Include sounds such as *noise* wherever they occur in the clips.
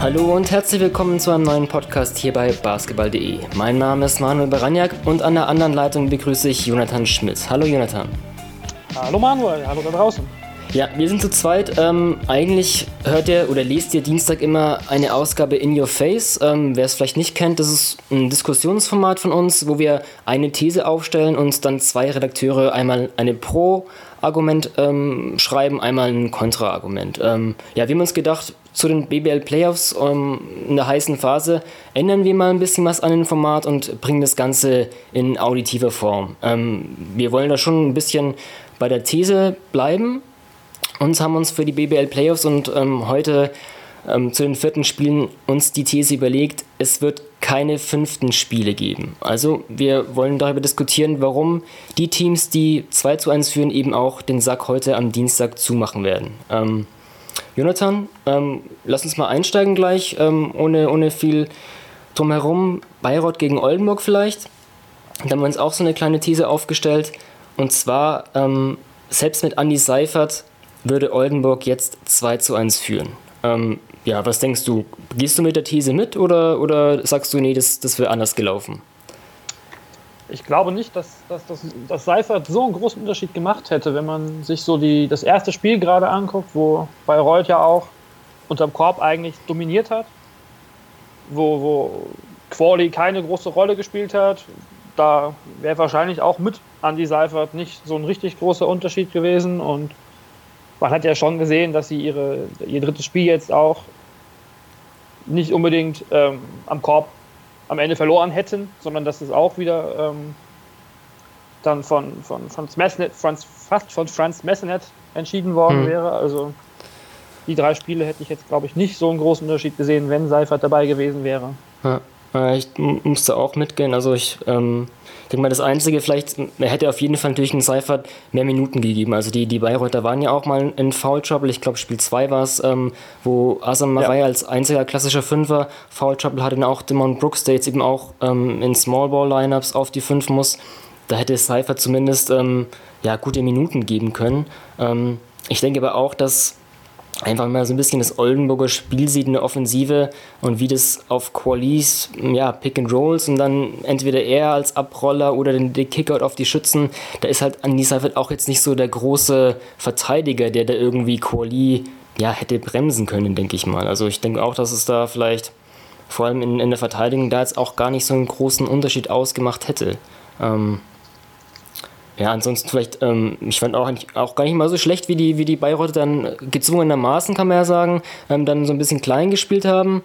Hallo und herzlich willkommen zu einem neuen Podcast hier bei basketball.de. Mein Name ist Manuel Baraniak und an der anderen Leitung begrüße ich Jonathan Schmidt. Hallo Jonathan. Hallo Manuel, hallo da draußen. Ja, wir sind zu zweit. Ähm, eigentlich hört ihr oder lest ihr Dienstag immer eine Ausgabe In Your Face. Ähm, wer es vielleicht nicht kennt, das ist ein Diskussionsformat von uns, wo wir eine These aufstellen und dann zwei Redakteure einmal eine Pro-Argument ähm, schreiben, einmal ein Kontra-Argument. Ähm, ja, wir haben uns gedacht, zu den BBL Playoffs ähm, in der heißen Phase ändern wir mal ein bisschen was an dem Format und bringen das Ganze in auditiver Form. Ähm, wir wollen da schon ein bisschen bei der These bleiben, uns haben uns für die BBL Playoffs und ähm, heute ähm, zu den vierten Spielen uns die These überlegt, es wird keine fünften Spiele geben. Also wir wollen darüber diskutieren, warum die Teams, die 2 zu 1 führen, eben auch den Sack heute am Dienstag zumachen werden. Jonathan, ähm, lass uns mal einsteigen gleich, ähm, ohne, ohne viel drumherum. Bayreuth gegen Oldenburg vielleicht. Da haben wir uns auch so eine kleine These aufgestellt. Und zwar, ähm, selbst mit Andy Seifert würde Oldenburg jetzt 2 zu 1 führen. Ähm, ja, was denkst du? Gehst du mit der These mit oder, oder sagst du, nee, das, das wäre anders gelaufen? Ich glaube nicht, dass, dass, dass, dass Seifert so einen großen Unterschied gemacht hätte, wenn man sich so die, das erste Spiel gerade anguckt, wo Bayreuth ja auch unterm Korb eigentlich dominiert hat, wo, wo Quali keine große Rolle gespielt hat. Da wäre wahrscheinlich auch mit Andy Seifert nicht so ein richtig großer Unterschied gewesen und man hat ja schon gesehen, dass sie ihre, ihr drittes Spiel jetzt auch nicht unbedingt ähm, am Korb am Ende verloren hätten, sondern dass es auch wieder ähm, dann von, von Franz Messenet, Franz, fast von Franz Messenet entschieden worden mhm. wäre. Also die drei Spiele hätte ich jetzt, glaube ich, nicht so einen großen Unterschied gesehen, wenn Seifert dabei gewesen wäre. Ja. Äh, ich musste auch mitgehen. Also ich ähm, denke mal, das Einzige vielleicht, er hätte auf jeden Fall natürlich einen Seifert mehr Minuten gegeben. Also die, die Bayreuther waren ja auch mal in Foul Trouble. Ich glaube, Spiel 2 war es, ähm, wo Asam Marai ja. als einziger klassischer Fünfer Foul Trouble hatte und auch Demon Brooks, der jetzt eben auch ähm, in Small Ball Lineups auf die 5 muss. Da hätte Seifert zumindest ähm, ja, gute Minuten geben können. Ähm, ich denke aber auch, dass einfach mal so ein bisschen das Oldenburger Spiel sieht in der Offensive und wie das auf Qualis, ja, Pick and Rolls und dann entweder er als Abroller oder den, den Kickout auf die Schützen, da ist halt Andy Seifert auch jetzt nicht so der große Verteidiger, der da irgendwie Quali, ja, hätte bremsen können, denke ich mal. Also ich denke auch, dass es da vielleicht vor allem in, in der Verteidigung da jetzt auch gar nicht so einen großen Unterschied ausgemacht hätte. Ähm, ja, ansonsten vielleicht, ähm, ich fand auch, auch gar nicht mal so schlecht, wie die, wie die Bayreuther dann gezwungenermaßen, kann man ja sagen, ähm, dann so ein bisschen klein gespielt haben.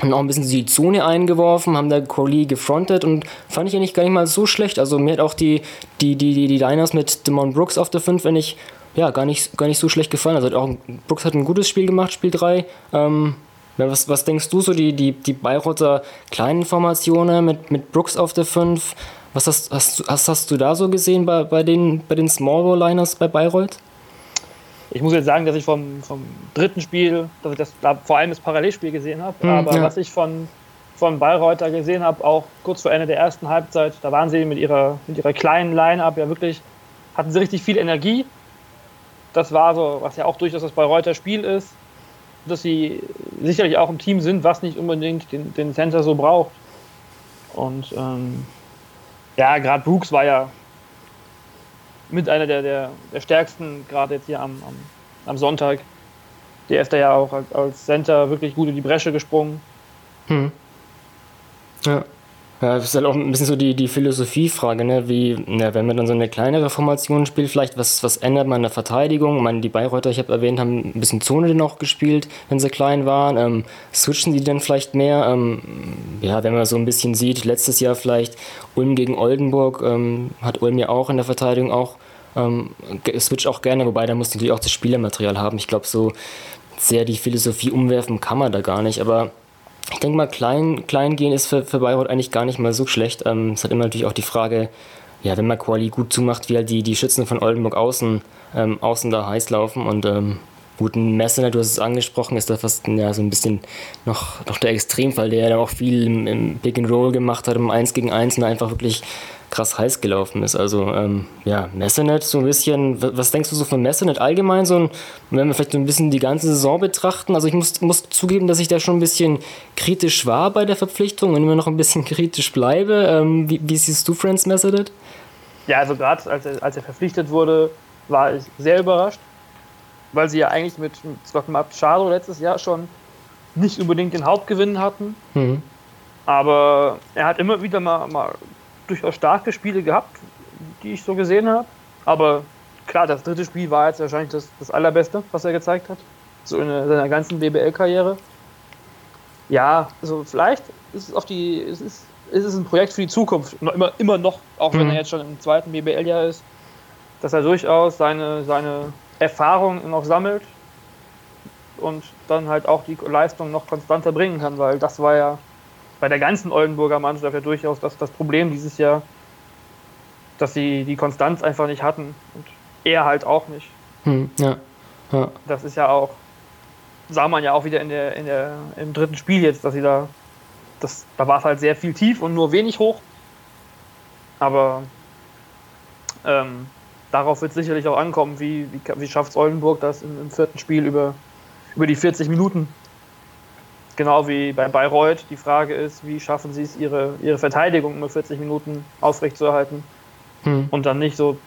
Haben auch ein bisschen die Zone eingeworfen, haben da Crowley gefrontet und fand ich eigentlich gar nicht mal so schlecht. Also mir hat auch die, die, die, die, die Liners mit Demon Brooks auf der 5, wenn ich, ja, gar nicht, gar nicht so schlecht gefallen. Also auch Brooks hat ein gutes Spiel gemacht, Spiel 3. Ähm, was, was denkst du so, die, die, die Bayreuther kleinen Formationen mit, mit Brooks auf der 5? Was hast, hast, hast, hast du da so gesehen bei, bei den, bei den Small Ball Liners bei Bayreuth? Ich muss jetzt sagen, dass ich vom, vom dritten Spiel, dass ich das da vor allem das Parallelspiel gesehen habe, hm, aber ja. was ich von, von Bayreuther gesehen habe, auch kurz vor Ende der ersten Halbzeit, da waren sie mit ihrer, mit ihrer kleinen Line-Up ja wirklich, hatten sie richtig viel Energie. Das war so, was ja auch durchaus das Bayreuther Spiel ist, dass sie sicherlich auch im Team sind, was nicht unbedingt den, den Center so braucht. Und ähm, ja, gerade Brooks war ja mit einer der, der, der stärksten, gerade jetzt hier am, am, am, Sonntag. Der ist da ja auch als, Center wirklich gut in die Bresche gesprungen. Hm. Ja. Das ist halt auch ein bisschen so die, die Philosophiefrage, ne? wie, ja, wenn man dann so eine kleinere Formation spielt, vielleicht, was, was ändert man in der Verteidigung? Ich meine, die Bayreuther, ich habe erwähnt, haben ein bisschen Zone noch gespielt, wenn sie klein waren. Ähm, switchen sie denn vielleicht mehr? Ähm, ja, wenn man so ein bisschen sieht, letztes Jahr vielleicht Ulm gegen Oldenburg, ähm, hat Ulm ja auch in der Verteidigung auch, ähm, switcht auch gerne, wobei da muss natürlich auch das Spielermaterial haben. Ich glaube, so sehr die Philosophie umwerfen kann man da gar nicht, aber ich denke mal, klein, klein gehen ist für, für Bayreuth eigentlich gar nicht mal so schlecht. Ähm, es hat immer natürlich auch die Frage, ja, wenn man Quali gut zumacht, wie halt die, die Schützen von Oldenburg außen, ähm, außen da heiß laufen. Und ähm, Gut, ein Messener, du hast es angesprochen, ist da fast ja, so ein bisschen noch, noch der Extremfall, der ja auch viel im, im Pick and Roll gemacht hat, im 1 gegen 1 und einfach wirklich krass heiß gelaufen ist. Also ähm, ja, Messenet so ein bisschen, was denkst du so von Messenet allgemein? So ein, wenn wir vielleicht so ein bisschen die ganze Saison betrachten, also ich muss, muss zugeben, dass ich da schon ein bisschen kritisch war bei der Verpflichtung und immer noch ein bisschen *laughs* kritisch bleibe. Ähm, wie, wie, siehst du Friends Messenet? Ja, also gerade als er, als er verpflichtet wurde, war ich sehr überrascht weil sie ja eigentlich mit Scott Machado letztes Jahr schon nicht unbedingt den Hauptgewinn hatten. Mhm. Aber er hat immer wieder mal, mal durchaus starke Spiele gehabt, die ich so gesehen habe. Aber klar, das dritte Spiel war jetzt wahrscheinlich das, das allerbeste, was er gezeigt hat. So in seiner ganzen BBL-Karriere. Ja, also vielleicht ist es auf die, es ist, ist es ein Projekt für die Zukunft. Immer, immer noch, auch mhm. wenn er jetzt schon im zweiten BBL-Jahr ist, dass er durchaus seine, seine Erfahrung noch sammelt und dann halt auch die Leistung noch konstanter bringen kann, weil das war ja bei der ganzen Oldenburger Mannschaft ja durchaus das, das Problem dieses Jahr, dass sie die Konstanz einfach nicht hatten und er halt auch nicht. Hm, ja, ja. Das ist ja auch, sah man ja auch wieder in der, in der, im dritten Spiel jetzt, dass sie da, das, da war es halt sehr viel tief und nur wenig hoch. Aber ähm, darauf wird es sicherlich auch ankommen, wie, wie, wie schafft es Oldenburg das im, im, vierten Spiel über, über die 40 Minuten. Genau wie bei Bayreuth. Die Frage ist, wie schaffen sie es, ihre, ihre Verteidigung über 40 Minuten aufrechtzuerhalten hm. und dann nicht so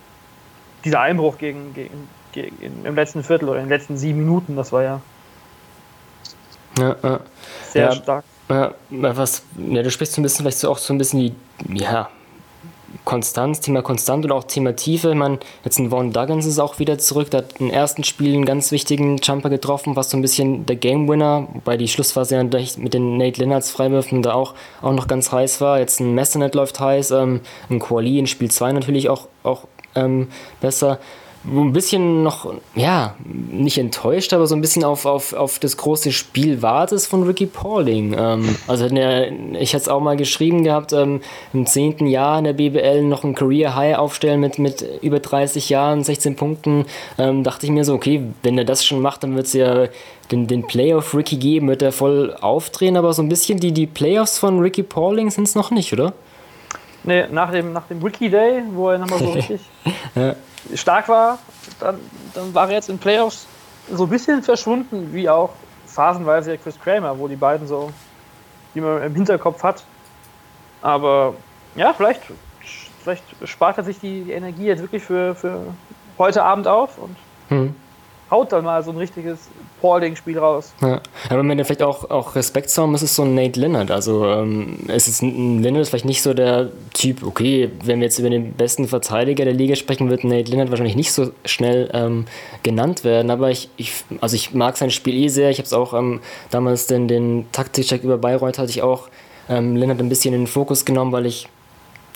dieser Einbruch gegen, gegen, gegen, im letzten Viertel oder in den letzten sieben Minuten, das war ja, ja, ja. sehr ja, stark. Ja, was, ja, du sprichst so ein bisschen vielleicht so auch so ein bisschen die, ja, Konstanz, Thema Konstant und auch Thema Tiefe. Meine, jetzt ein Vaughn Duggins ist auch wieder zurück. Der hat im ersten Spiel einen ganz wichtigen Jumper getroffen, was so ein bisschen der Game Winner, wobei die Schlussphase ja mit den Nate Lennarts Freiwürfen da auch, auch noch ganz heiß war. Jetzt ein Messernet läuft heiß, ähm, ein Quali in Spiel 2 natürlich auch, auch ähm, besser ein bisschen noch, ja, nicht enttäuscht, aber so ein bisschen auf, auf, auf das große Spiel wartest von Ricky Pauling. Ähm, also der, ich hatte es auch mal geschrieben gehabt, ähm, im zehnten Jahr in der BBL noch ein Career High aufstellen mit, mit über 30 Jahren, 16 Punkten. Ähm, dachte ich mir so, okay, wenn er das schon macht, dann wird es ja den, den Playoff Ricky geben, wird er voll aufdrehen, aber so ein bisschen die, die Playoffs von Ricky Pauling sind es noch nicht, oder? Nee, nach dem, nach dem Wiki Day, wo er nochmal so *laughs* richtig ja stark war, dann, dann war er jetzt in Playoffs so ein bisschen verschwunden, wie auch phasenweise Chris Kramer, wo die beiden so, die man im Hinterkopf hat. Aber ja, vielleicht, vielleicht spart er sich die, die Energie jetzt wirklich für, für heute Abend auf und hm haut dann mal so ein richtiges Paulding-Spiel raus. Ja. Aber wenn wir vielleicht auch, auch Respekt haben, ist es so ein Nate Leonard. Also ähm, es ist ein Leonard vielleicht nicht so der Typ, okay, wenn wir jetzt über den besten Verteidiger der Liga sprechen, wird Nate Leonard wahrscheinlich nicht so schnell ähm, genannt werden. Aber ich, ich, also ich mag sein Spiel eh sehr. Ich habe es auch ähm, damals den, den Taktikcheck über Bayreuth hatte ich auch ähm, Leonard ein bisschen in den Fokus genommen, weil ich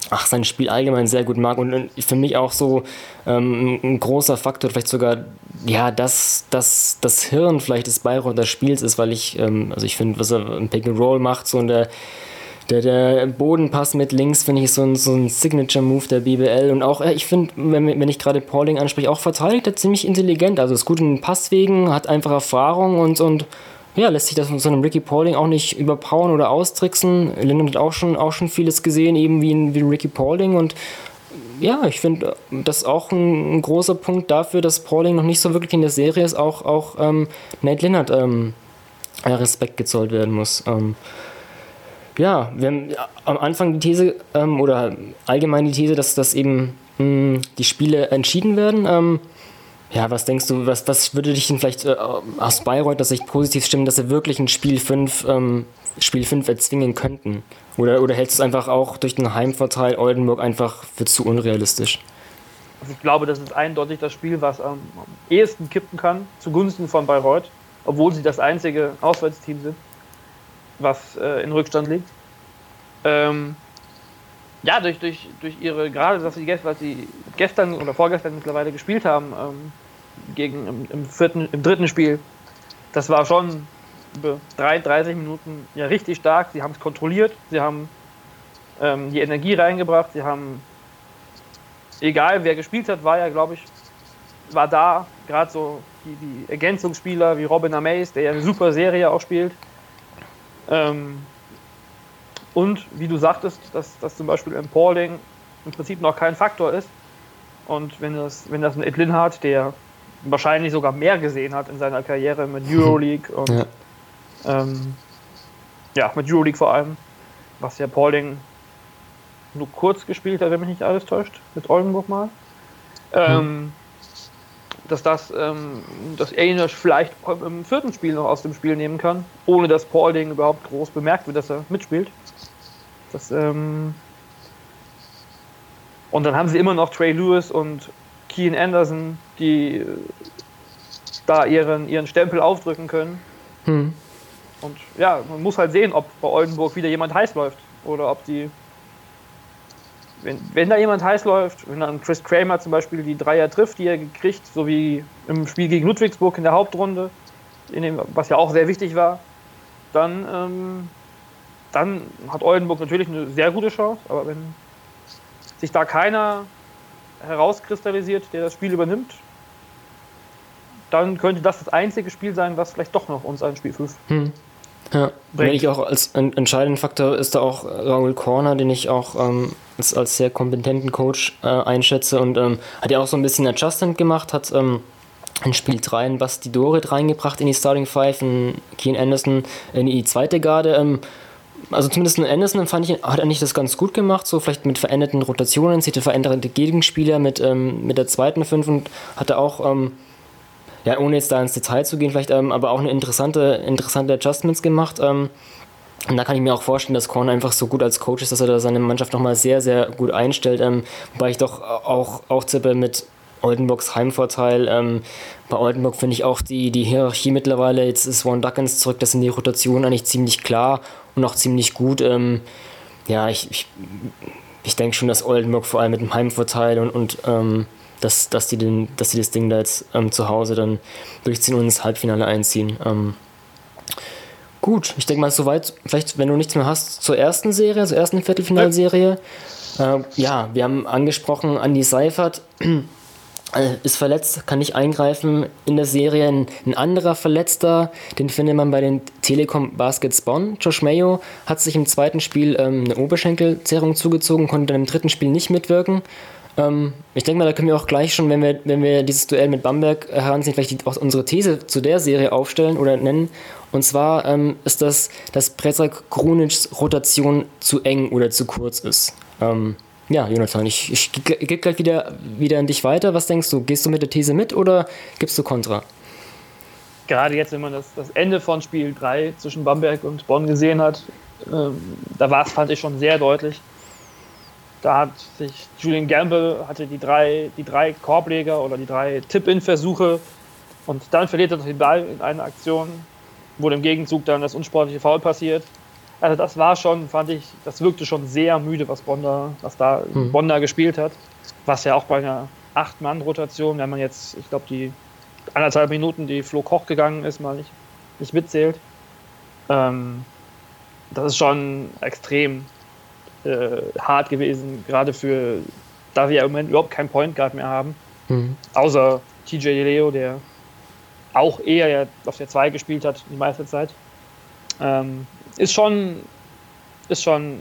ach, sein Spiel allgemein sehr gut mag und für mich auch so ähm, ein großer Faktor, vielleicht sogar, ja, dass das, das Hirn vielleicht des Bayreuther Spiels ist, weil ich, ähm, also ich finde, was er im Pick and Roll macht, so in der der, der Bodenpass mit links finde ich so ein, so ein Signature-Move der BBL. Und auch, äh, ich finde, wenn, wenn ich gerade Pauling anspreche, auch verteidigt er ziemlich intelligent. Also ist gut in den Passwegen, hat einfach Erfahrung und, und ja, lässt sich das von so einem Ricky Paulding auch nicht überpowern oder austricksen. Lennon hat auch schon, auch schon vieles gesehen, eben wie wie Ricky Paulding und ja, ich finde, das ist auch ein, ein, großer Punkt dafür, dass Pauling noch nicht so wirklich in der Serie ist, auch, auch ähm, Nate Lennart ähm, Respekt gezollt werden muss. Ähm, ja, wir haben am Anfang die These ähm, oder allgemein die These, dass, dass eben mh, hm, die Spiele entschieden werden. Ja, was denkst du, was, was würde dich denn vielleicht äh, aus Bayreuth, dass sich positiv stimmen, dass sie wirklich ein Spiel 5 ähm, Spiel 5 erzwingen könnten? Oder, oder hältst du es einfach auch durch den Heimvorteil Oldenburg einfach für zu unrealistisch? Also ich glaube, das ist eindeutig das Spiel, was am ehesten kippen kann, zugunsten von Bayreuth, obwohl sie das einzige Auswärtsteam sind, was äh, in Rückstand liegt. Ähm, ja, durch, durch, durch ihre, gerade was sie gestern oder vorgestern mittlerweile gespielt haben, ähm, gegen im, im, vierten, im dritten Spiel, das war schon über 33 Minuten ja richtig stark. Sie haben es kontrolliert, sie haben ähm, die Energie reingebracht, sie haben, egal wer gespielt hat, war ja, glaube ich, war da, gerade so die, die Ergänzungsspieler wie Robin Amaze, der ja eine super Serie auch spielt. Ähm, und wie du sagtest, dass, dass zum Beispiel im Pauling im Prinzip noch kein Faktor ist. Und wenn das, wenn das ein Ed Linhardt, der wahrscheinlich sogar mehr gesehen hat in seiner Karriere mit Euroleague und ja, ähm, ja mit Euroleague vor allem, was ja Pauling nur kurz gespielt hat, wenn mich nicht alles täuscht, mit Oldenburg mal. Ähm, hm. Dass das, ähm, dass ihn vielleicht im vierten Spiel noch aus dem Spiel nehmen kann, ohne dass Paulding überhaupt groß bemerkt wird, dass er mitspielt. Das, ähm und dann haben sie immer noch Trey Lewis und Keen Anderson, die äh, da ihren, ihren Stempel aufdrücken können. Hm. Und ja, man muss halt sehen, ob bei Oldenburg wieder jemand heiß läuft oder ob die wenn, wenn da jemand heiß läuft, wenn dann Chris Kramer zum Beispiel die Dreier trifft, die er gekriegt, so wie im Spiel gegen Ludwigsburg in der Hauptrunde, in dem, was ja auch sehr wichtig war, dann, ähm, dann hat Oldenburg natürlich eine sehr gute Chance. Aber wenn sich da keiner herauskristallisiert, der das Spiel übernimmt, dann könnte das das einzige Spiel sein, was vielleicht doch noch uns ein Spiel 5 hm. Ja, wenn ich auch als entscheidenden Faktor ist da auch Raul Corner, den ich auch ähm, als, als sehr kompetenten Coach äh, einschätze und ähm, hat ja auch so ein bisschen Adjustment gemacht, hat ähm, in Spiel 3 einen Basti Dorit reingebracht in die Starting Five, einen Keen Anderson in die zweite Garde. Also zumindest in Anderson fand ich, hat eigentlich das ganz gut gemacht, so vielleicht mit veränderten Rotationen, sieht veränderte Gegenspieler mit, ähm, mit der zweiten Fünf und hatte auch ähm, ja, ohne jetzt da ins Detail zu gehen, vielleicht ähm, aber auch eine interessante, interessante Adjustments gemacht. Ähm, und da kann ich mir auch vorstellen, dass Korn einfach so gut als Coach ist, dass er da seine Mannschaft nochmal sehr, sehr gut einstellt. Ähm, wobei ich doch auch, auch zippe mit Oldenburgs Heimvorteil. Ähm, bei Oldenburg finde ich auch die, die Hierarchie mittlerweile, jetzt ist Warren Duckens zurück, das sind die Rotationen eigentlich ziemlich klar und auch ziemlich gut. Ähm, ja, ich, ich, ich denke schon, dass Oldenburg vor allem mit dem Heimvorteil und, und ähm, dass, dass, die den, dass die das Ding da jetzt ähm, zu Hause dann durchziehen und ins Halbfinale einziehen. Ähm, gut, ich denke mal soweit, vielleicht wenn du nichts mehr hast zur ersten Serie, zur ersten Viertelfinalserie. Äh, ja, wir haben angesprochen, Andy Seifert ist verletzt, kann nicht eingreifen in der Serie. Ein, ein, anderer Verletzter, den findet man bei den Telekom Baskets Bonn. Josh Mayo hat sich im zweiten Spiel ähm, eine Oberschenkelzerrung zugezogen, konnte dann im dritten Spiel nicht mitwirken. Ähm, ich denke mal, da können wir auch gleich schon, wenn wir, wenn wir dieses Duell mit Bamberg heranziehen, vielleicht die, auch unsere These zu der Serie aufstellen oder nennen. Und zwar ähm, ist das, dass Prezak Krunics Rotation zu eng oder zu kurz ist. Ja, Jonathan, ich, ich gebe gleich wieder, wieder an dich weiter. Was denkst du? Gehst du mit der These mit oder gibst du Kontra? Gerade jetzt, wenn man das, das Ende von Spiel 3 zwischen Bamberg und Bonn gesehen hat, ähm, da war es, fand ich schon sehr deutlich, da hat sich Julian Gamble hatte die drei, die drei Korbleger oder die drei Tip-In-Versuche und dann verliert er den Ball in einer Aktion, wo im Gegenzug dann das unsportliche Foul passiert. Also das war schon, fand ich, das wirkte schon sehr müde, was Bonda, was da mhm. Bonda gespielt hat. Was ja auch bei einer Acht-Mann-Rotation, wenn man jetzt, ich glaube, die anderthalb Minuten, die Flo Koch gegangen ist, mal nicht, nicht mitzählt. Ähm, das ist schon extrem äh, hart gewesen, gerade für, da wir ja im Moment überhaupt keinen Point Guard mehr haben. Mhm. Außer TJ Leo, der auch eher auf der 2 gespielt hat die meiste Zeit. Ähm, ist schon, ist schon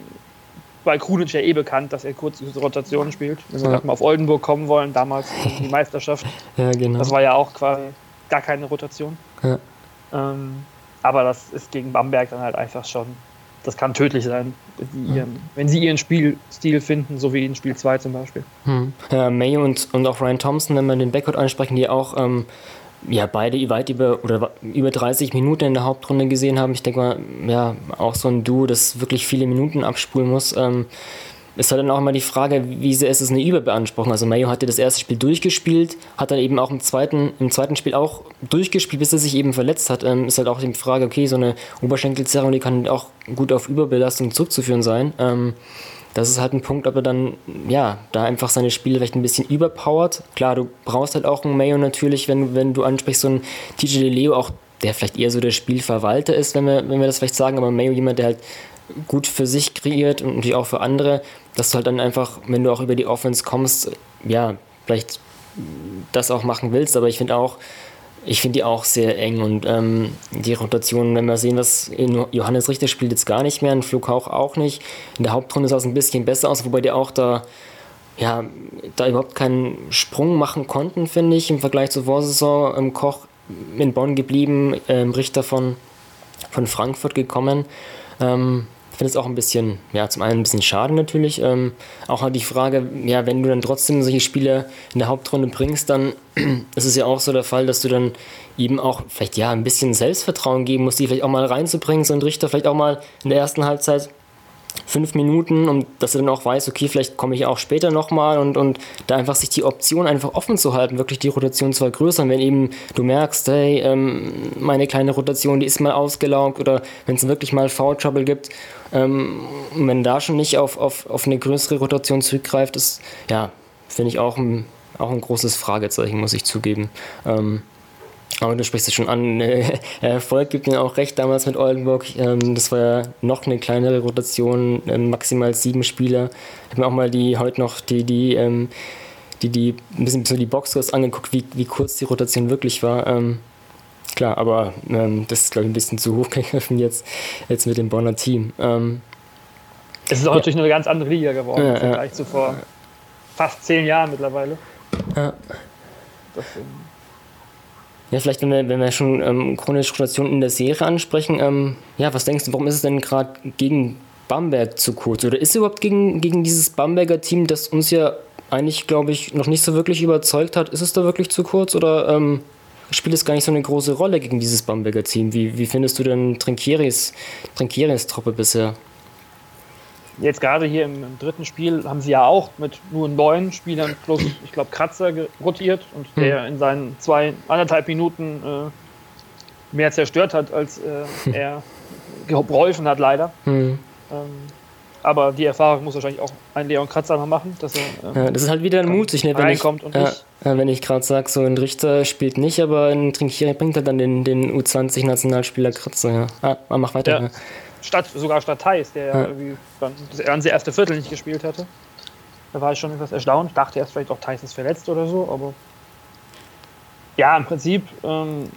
bei Krunic ja eh bekannt, dass er kurze Rotationen spielt. Wenn wir ja. mal auf Oldenburg kommen wollen, damals *laughs* die Meisterschaft. ja, genau. Das war ja auch quasi gar keine Rotation. Ja. Ähm, aber das ist gegen Bamberg dann halt einfach schon das kann tödlich sein, wenn, ihren, wenn sie ihren Spielstil finden, so wie in Spiel 2 zum Beispiel. Hm. Ja, May und, und auch Ryan Thompson, wenn wir den Backcourt ansprechen, die auch ähm, ja, beide weit über oder über 30 Minuten in der Hauptrunde gesehen haben. Ich denke mal, ja, auch so ein Duo, das wirklich viele Minuten abspulen muss. Ähm, ist halt dann auch immer die Frage, wie sehr ist es eine Überbeanspruchung. Also Mayo hatte das erste Spiel durchgespielt, hat dann eben auch im zweiten, im zweiten Spiel auch durchgespielt, bis er sich eben verletzt hat. Ähm, ist halt auch die Frage, okay, so eine Oberschenkelzerrung, die kann auch gut auf Überbelastung zurückzuführen sein. Ähm, das ist halt ein Punkt, ob er dann, ja, da einfach seine Spiele vielleicht ein bisschen überpowert. Klar, du brauchst halt auch einen Mayo natürlich, wenn, wenn du ansprichst, so einen TJ Leo, auch der vielleicht eher so der Spielverwalter ist, wenn wir, wenn wir das vielleicht sagen, aber Mayo jemand, der halt gut für sich kreiert und natürlich auch für andere, dass du halt dann einfach, wenn du auch über die Offense kommst, ja, vielleicht das auch machen willst. Aber ich finde auch, ich finde die auch sehr eng und ähm, die Rotation, wenn wir sehen, was Johannes Richter spielt jetzt gar nicht mehr, ein Flughauch auch nicht. In der Hauptrunde sah es ein bisschen besser aus, wobei die auch da ja, da überhaupt keinen Sprung machen konnten, finde ich, im Vergleich zur Vorsaison. Ähm, Koch in Bonn geblieben, ähm, Richter von, von Frankfurt gekommen. Ähm, finde es auch ein bisschen, ja, zum einen ein bisschen schade natürlich. Ähm, auch halt die Frage, ja, wenn du dann trotzdem solche Spiele in der Hauptrunde bringst, dann *clears throat* ist es ja auch so der Fall, dass du dann eben auch vielleicht ja ein bisschen Selbstvertrauen geben musst, die vielleicht auch mal reinzubringen, so ein Richter vielleicht auch mal in der ersten Halbzeit fünf Minuten und dass er dann auch weiß, okay, vielleicht komme ich auch später nochmal und, und da einfach sich die Option einfach offen zu halten, wirklich die Rotation zu vergrößern, wenn eben du merkst, hey, ähm, meine kleine Rotation, die ist mal ausgelaugt oder wenn es wirklich mal Foul Trouble gibt, ähm, wenn da schon nicht auf, auf, auf eine größere Rotation zurückgreift, ist, ja, finde ich auch ein, auch ein großes Fragezeichen, muss ich zugeben. Ähm, aber du sprichst es schon an, *laughs* Erfolg gibt mir auch recht damals mit Oldenburg. Ähm, das war ja noch eine kleinere Rotation, ähm, maximal sieben Spieler. Ich habe mir auch mal die heute noch die, die, ähm, die, die ein bisschen so die Boxscores angeguckt, wie, wie kurz die Rotation wirklich war. Klar, aber das ist, glaube ich, ein bisschen zu hoch *laughs* gegriffen jetzt, jetzt mit dem Bonner Team. es ist auch ja. natürlich eine ganz andere Liga geworden ja, im Vergleich ja. zu vor fast zehn Jahren mittlerweile. Ja. Das, ja, vielleicht, wenn wir, wenn wir schon ähm, chronische Rotation in der Serie ansprechen, ähm, ja, was denkst du, warum ist es denn gerade gegen Bamberg zu kurz? Oder ist es überhaupt gegen, gegen dieses Bamberger Team, das uns ja eigentlich, glaube ich, noch nicht so wirklich überzeugt hat, ist es da wirklich zu kurz oder ähm, spielt es gar nicht so eine große Rolle gegen dieses Bamberger Team? Wie, wie findest du denn Trinkieris, Trinkieris Truppe bisher? Jetzt gerade hier im, im, dritten Spiel haben sie ja auch mit nur neun Spielern plus, ich glaube, Kratzer rotiert und hm. der in seinen zwei, anderthalb Minuten äh, mehr zerstört hat, als äh, er geholfen hat, leider. Hm. Ähm, aber die Erfahrung muss wahrscheinlich auch ein Leon Kratzer noch machen, dass er ähm, ja, das ist halt wieder mutig, ne, wenn ich, nicht. wenn ich gerade sage, so ein Richter spielt nicht, aber ein Trinkieri bringt halt dann den, den U20-Nationalspieler Kratzer. Ja, ah, mach weiter. Ja. Statt, sogar statt Thais, der ja. das ganze erste Viertel nicht gespielt hatte. Da war ich schon etwas erstaunt. Ich dachte erst vielleicht auch Thais ist verletzt oder so, aber ja, im Prinzip ähm,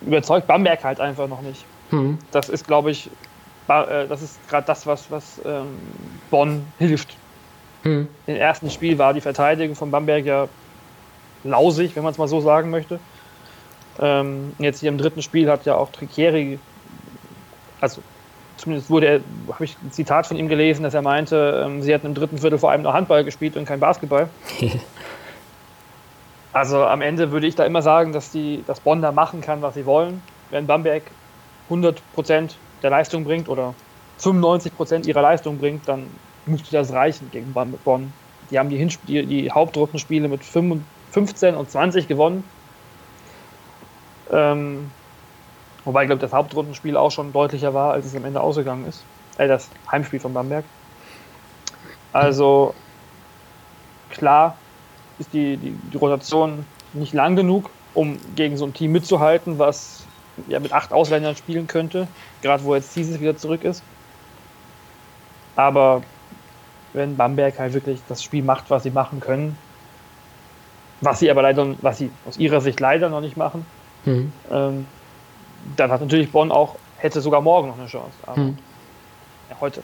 überzeugt Bamberg halt einfach noch nicht. Mhm. Das ist, glaube ich, äh, das ist gerade das, was, was ähm, Bonn hilft. Mhm. Im ersten Spiel war die Verteidigung von Bamberg ja lausig, wenn man es mal so sagen möchte. Ähm, jetzt hier im dritten Spiel hat ja auch Tricchieri also zumindest wurde er, habe ich ein Zitat von ihm gelesen, dass er meinte, ähm, sie hätten im dritten Viertel vor allem nur Handball gespielt und kein Basketball. *laughs* also am Ende würde ich da immer sagen, dass die das Bonn da machen kann, was sie wollen. Wenn Bamberg 100% der Leistung bringt oder 95% ihrer Leistung bringt, dann müsste das reichen gegen Bonn. Die haben die, Hinspiel, die, die Hauptrundenspiele mit 15 und 20 gewonnen. Ähm, Wobei, ich glaube, das Hauptrundenspiel auch schon deutlicher war, als es am Ende ausgegangen ist. Äh, das Heimspiel von Bamberg. Also, klar ist die, die, die Rotation nicht lang genug, um gegen so ein Team mitzuhalten, was ja mit acht Ausländern spielen könnte, gerade wo jetzt dieses wieder zurück ist. Aber wenn Bamberg halt wirklich das Spiel macht, was sie machen können, was sie aber leider, was sie aus ihrer Sicht leider noch nicht machen, mhm. ähm, dann hat natürlich Bonn auch, hätte sogar morgen noch eine Chance. Aber hm. ja, heute.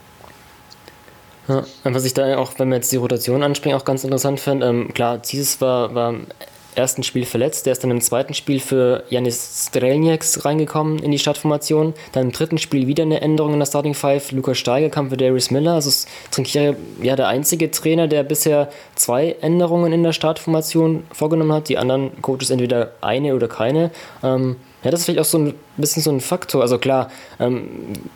Ja, was ich da auch, wenn wir jetzt die Rotation anspringen, auch ganz interessant fand, ähm, klar, Zieses war, war im ersten Spiel verletzt, der ist dann im zweiten Spiel für Janis Strelnieks reingekommen in die Startformation, dann im dritten Spiel wieder eine Änderung in der Starting Five, Lukas Steiger kam für Darius Miller, also ist Trinkiere ja der einzige Trainer, der bisher zwei Änderungen in der Startformation vorgenommen hat, die anderen Coaches entweder eine oder keine. Ähm, ja, das ist vielleicht auch so ein bisschen so ein Faktor. Also klar, ähm,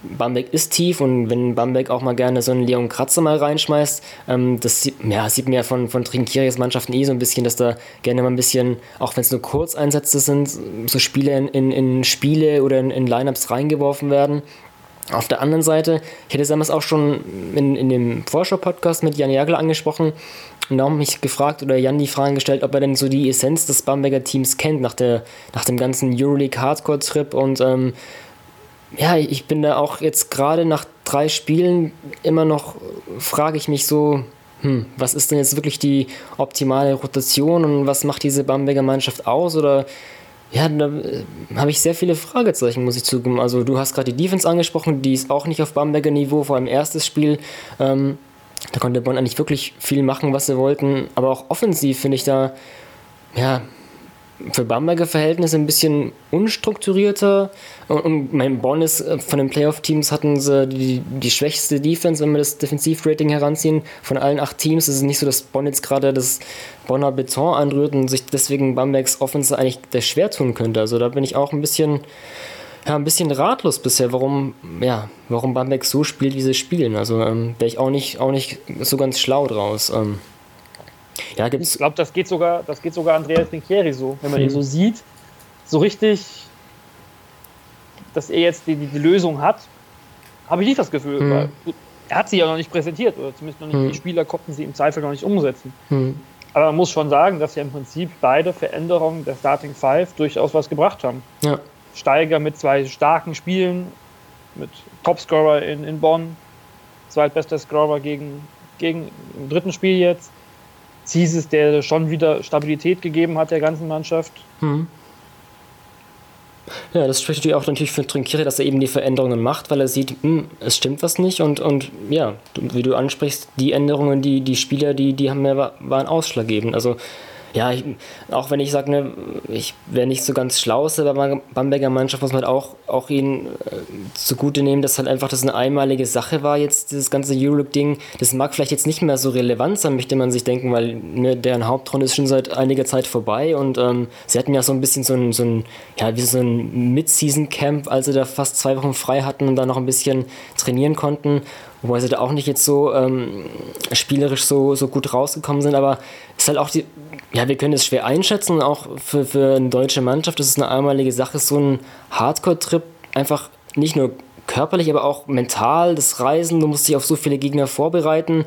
Bamberg ist tief und wenn Bamberg auch mal gerne so einen Leon Kratzer mal reinschmeißt, ähm, das sieht, ja, sieht man ja von, von Trinkiris Mannschaften eh so ein bisschen, dass da gerne mal ein bisschen, auch wenn es nur Kurzeinsätze sind, so Spiele in, in, in Spiele oder in, in Lineups reingeworfen werden. Auf der anderen Seite, ich hätte es damals auch schon in, in dem Vorschau-Podcast mit Jan Jagel angesprochen, und da haben mich gefragt oder Jan die Fragen gestellt, ob er denn so die Essenz des Bamberger Teams kennt nach, der, nach dem ganzen Euroleague Hardcore-Trip. Und ähm, ja, ich bin da auch jetzt gerade nach drei Spielen immer noch, frage ich mich so, hm, was ist denn jetzt wirklich die optimale Rotation und was macht diese Bamberger Mannschaft aus? Oder ja, da äh, habe ich sehr viele Fragezeichen, muss ich zugeben. Also du hast gerade die Defense angesprochen, die ist auch nicht auf Bamberger Niveau, vor allem erstes Spiel. Ähm, da konnte Bonn eigentlich wirklich viel machen, was sie wollten. Aber auch offensiv finde ich da, ja, für Bamberger Verhältnisse ein bisschen unstrukturierter. Und, und mein Bonn ist äh, von den Playoff-Teams hatten sie die, die schwächste Defense, wenn wir das Defensivrating heranziehen. Von allen acht Teams ist es nicht so, dass Bonn jetzt gerade das Bonner Beton anrührt und sich deswegen Bambergs Offense eigentlich der schwer tun könnte. Also da bin ich auch ein bisschen, ja, ein bisschen ratlos bisher, warum, ja, warum Bamberg so spielt, wie sie spielen. Also ähm, wäre ich auch nicht, auch nicht so ganz schlau draus. Ähm. Ja, gibt's ich glaube, das geht sogar, das geht sogar Andreas Linkieri so, wenn man mhm. ihn so sieht, so richtig, dass er jetzt die, die, die Lösung hat, habe ich nicht das Gefühl, mhm. weil er hat sie ja noch nicht präsentiert oder zumindest noch nicht, mhm. die Spieler konnten sie im Zweifel noch nicht umsetzen. Mhm. Aber man muss schon sagen, dass ja im Prinzip beide Veränderungen der Starting Five durchaus was gebracht haben. Ja. Steiger mit zwei starken Spielen, mit Topscorer in, in Bonn, zweitbester Scorer gegen, gegen im dritten Spiel jetzt. Zieses, der schon wieder Stabilität gegeben hat der ganzen Mannschaft. Mhm. Ja, das spricht natürlich auch natürlich für Trinkiri, dass er eben die Veränderungen macht, weil er sieht, hm, es stimmt was nicht und, und ja, wie du ansprichst, die Änderungen, die, die Spieler, die, die haben ja, waren ausschlaggebend. Also ja, ich, auch wenn ich sage, ne, ich wäre nicht so ganz schlau aus der Bamberger Mannschaft, muss man halt auch, auch ihnen äh, zugute nehmen, dass halt einfach das eine einmalige Sache war, jetzt dieses ganze Euroleague-Ding. Das mag vielleicht jetzt nicht mehr so relevant sein, möchte man sich denken, weil ne, deren Hauptrunde ist schon seit einiger Zeit vorbei und ähm, sie hatten ja so ein bisschen so ein, so ein ja, wie so ein Mid-Season-Camp, als sie da fast zwei Wochen frei hatten und da noch ein bisschen trainieren konnten. Wobei sie da auch nicht jetzt so ähm, spielerisch so, so gut rausgekommen sind, aber es ist halt auch die, ja, wir können es schwer einschätzen, auch für, für eine deutsche Mannschaft, das ist eine einmalige Sache, so ein Hardcore-Trip, einfach nicht nur körperlich, aber auch mental, das Reisen, du musst dich auf so viele Gegner vorbereiten,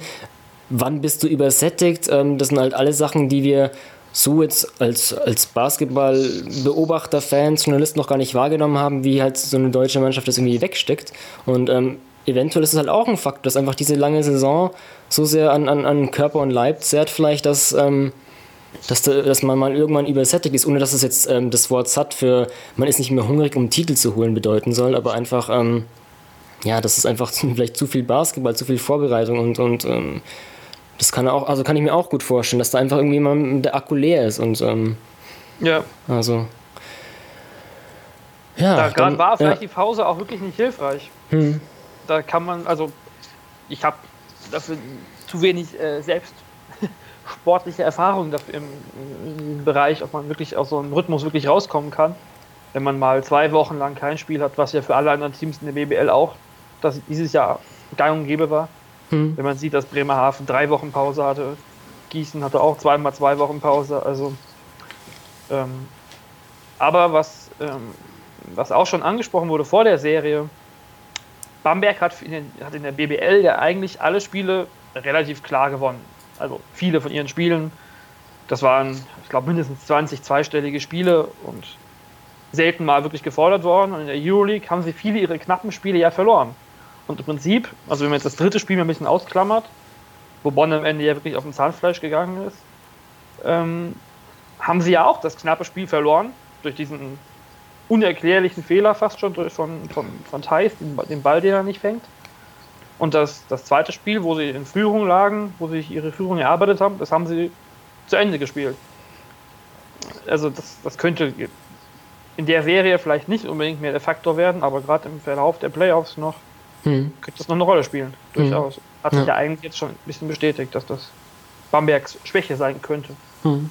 wann bist du übersättigt, ähm, das sind halt alle Sachen, die wir so jetzt als, als Basketball-Beobachter, Fans, Journalisten noch gar nicht wahrgenommen haben, wie halt so eine deutsche Mannschaft das irgendwie wegsteckt. Und ähm, eventuell ist es halt auch ein Fakt, dass einfach diese lange Saison so sehr an, an, an Körper und Leib zerrt, vielleicht, dass ähm, dass, dass man mal irgendwann übersättigt ist, ohne dass es jetzt ähm, das Wort satt für man ist nicht mehr hungrig, um Titel zu holen bedeuten soll, aber einfach, ähm, ja, das ist einfach *laughs* vielleicht zu viel Basketball, zu viel Vorbereitung und, und ähm, das kann auch, also kann ich mir auch gut vorstellen, dass da einfach irgendwie mal der Akku leer ist und ähm, ja. Also. Ja, da gerade war vielleicht ja. die Pause auch wirklich nicht hilfreich. Hm. Da kann man, also ich habe dafür zu wenig äh, selbst *laughs* sportliche Erfahrung dafür im, im, Bereich, ob man wirklich aus so einem Rhythmus wirklich rauskommen kann. Wenn man mal zwei Wochen lang kein Spiel hat, was ja für alle anderen Teams in der BBL auch das dieses Jahr gang und gäbe war. Hm. Wenn man sieht, dass Bremerhaven drei Wochen Pause hatte, Gießen hatte auch zweimal zwei Wochen Pause. Also, ähm, aber was, ähm, was auch schon angesprochen wurde vor der Serie, Bamberg hat in, hat in der BBL ja eigentlich alle Spiele relativ klar gewonnen. Also viele von ihren Spielen. Das waren, ich glaube, mindestens 20 zweistellige Spiele und selten mal wirklich gefordert worden. Und in der Euroleague haben sie viele ihre knappen Spiele ja verloren. Und im Prinzip, also wenn man jetzt das dritte Spiel mal ein bisschen ausklammert, wo Bonn am Ende ja wirklich auf dem Zahnfleisch gegangen ist, ähm, haben sie ja auch das knappe Spiel verloren durch diesen unerklärlichen Fehler fast schon von, von, von Thais, den Ball, den er nicht fängt. Und das, das zweite Spiel, wo sie in Führung lagen, wo sie sich ihre Führung erarbeitet haben, das haben sie zu Ende gespielt. Also das, das könnte in der Serie vielleicht nicht unbedingt mehr der Faktor werden, aber gerade im Verlauf der Playoffs noch hm. könnte das noch eine Rolle spielen. Hm. Durchaus. Hat sich ja. ja. eigentlich jetzt schon ein bisschen bestätigt, dass das Bambergs Schwäche sein könnte. Hm.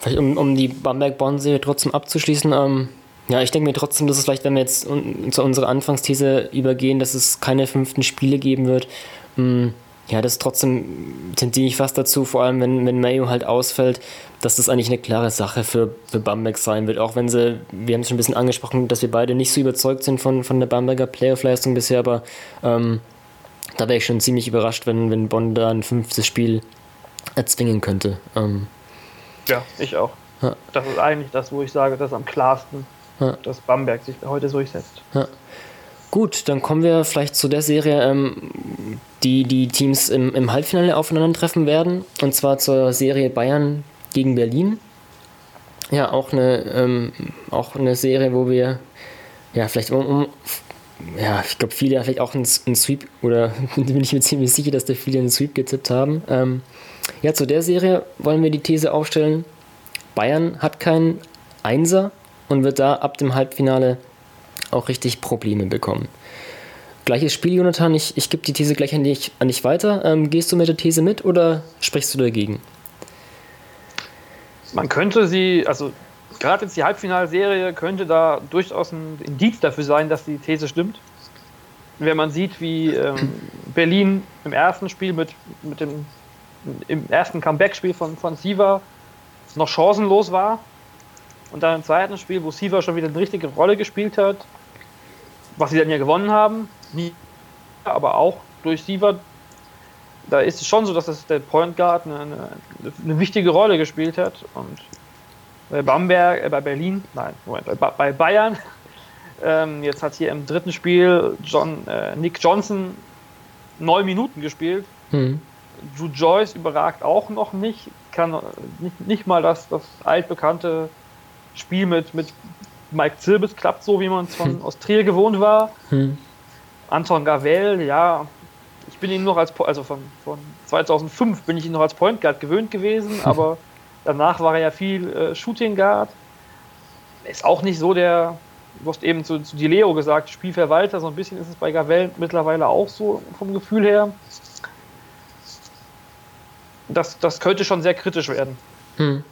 Vielleicht um, um die Bamberg-Bonn-Serie trotzdem abzuschließen, ähm, ja, ich denke mir trotzdem, dass es vielleicht, wenn wir jetzt zu unserer Anfangsthese übergehen, dass es keine fünften Spiele geben wird, hm, ja, das trotzdem tendiere ich fast dazu, vor allem wenn, wenn Mayo halt ausfällt, dass das eigentlich eine klare Sache für, für Bamberg sein wird. Auch wenn sie, wir haben es schon ein bisschen angesprochen, dass wir beide nicht so überzeugt sind von, von der Bamberger Playoff-Leistung bisher, aber ähm, da wäre ich schon ziemlich überrascht, wenn, wenn Bonn da ein fünftes Spiel erzwingen könnte. Ähm, ja, ich auch. Ja. Das ist eigentlich das, wo ich sage, das ist am klarsten ja. dass Bamberg sich heute durchsetzt. Ja. Gut, dann kommen wir vielleicht zu der Serie, ähm, die die Teams im, im Halbfinale aufeinandertreffen werden. Und zwar zur Serie Bayern gegen Berlin. ja, auch eine, ähm, auch eine Serie, wo wir ja vielleicht um, um ja, ich glaube, viele vielleicht auch einen, einen Sweep oder *laughs* bin ich mir ziemlich sicher, dass da viele einen Sweep getippt haben. Ähm, ja, zu der Serie wollen wir die These aufstellen: Bayern hat keinen Einser und wird da ab dem Halbfinale auch richtig Probleme bekommen. Gleiches Spiel, Jonathan. Ich, ich gebe die These gleich an dich, an dich weiter. Ähm, gehst du mit der These mit oder sprichst du dagegen? Man könnte sie, also gerade jetzt die Halbfinalserie könnte da durchaus ein Indiz dafür sein, dass die These stimmt. Wenn man sieht, wie ähm, Berlin im ersten Spiel mit, mit dem im ersten Comeback-Spiel von, von Siva noch chancenlos war und dann im zweiten Spiel, wo Siva schon wieder eine richtige Rolle gespielt hat, was sie dann ja gewonnen haben, nie, aber auch durch Siva, da ist es schon so, dass das der Point Guard eine, eine, eine wichtige Rolle gespielt hat und bei Bamberg, äh, bei Berlin, nein, Moment, bei, bei Bayern. *laughs* Ähm, jetzt hat hier im dritten Spiel John, äh, Nick Johnson neun Minuten gespielt. Mhm. Drew Joyce überragt auch noch nicht, kann nicht, nicht mal das, das altbekannte Spiel mit, mit Mike Zirbis klappt so, wie man es von hm. aus Trier gewohnt war. Hm. Anton Gavel, ja, ich bin ihn noch als, also von, von 2005 bin ich ihn noch als Point Guard gewöhnt gewesen, aber Danach war er ja viel äh, Shooting Guard. Ist auch nicht so der, du hast eben zu, zu Di Leo gesagt, Spielverwalter, so ein bisschen ist es bei Gavel mittlerweile auch so vom Gefühl her. Das, das könnte schon sehr kritisch werden. Hm.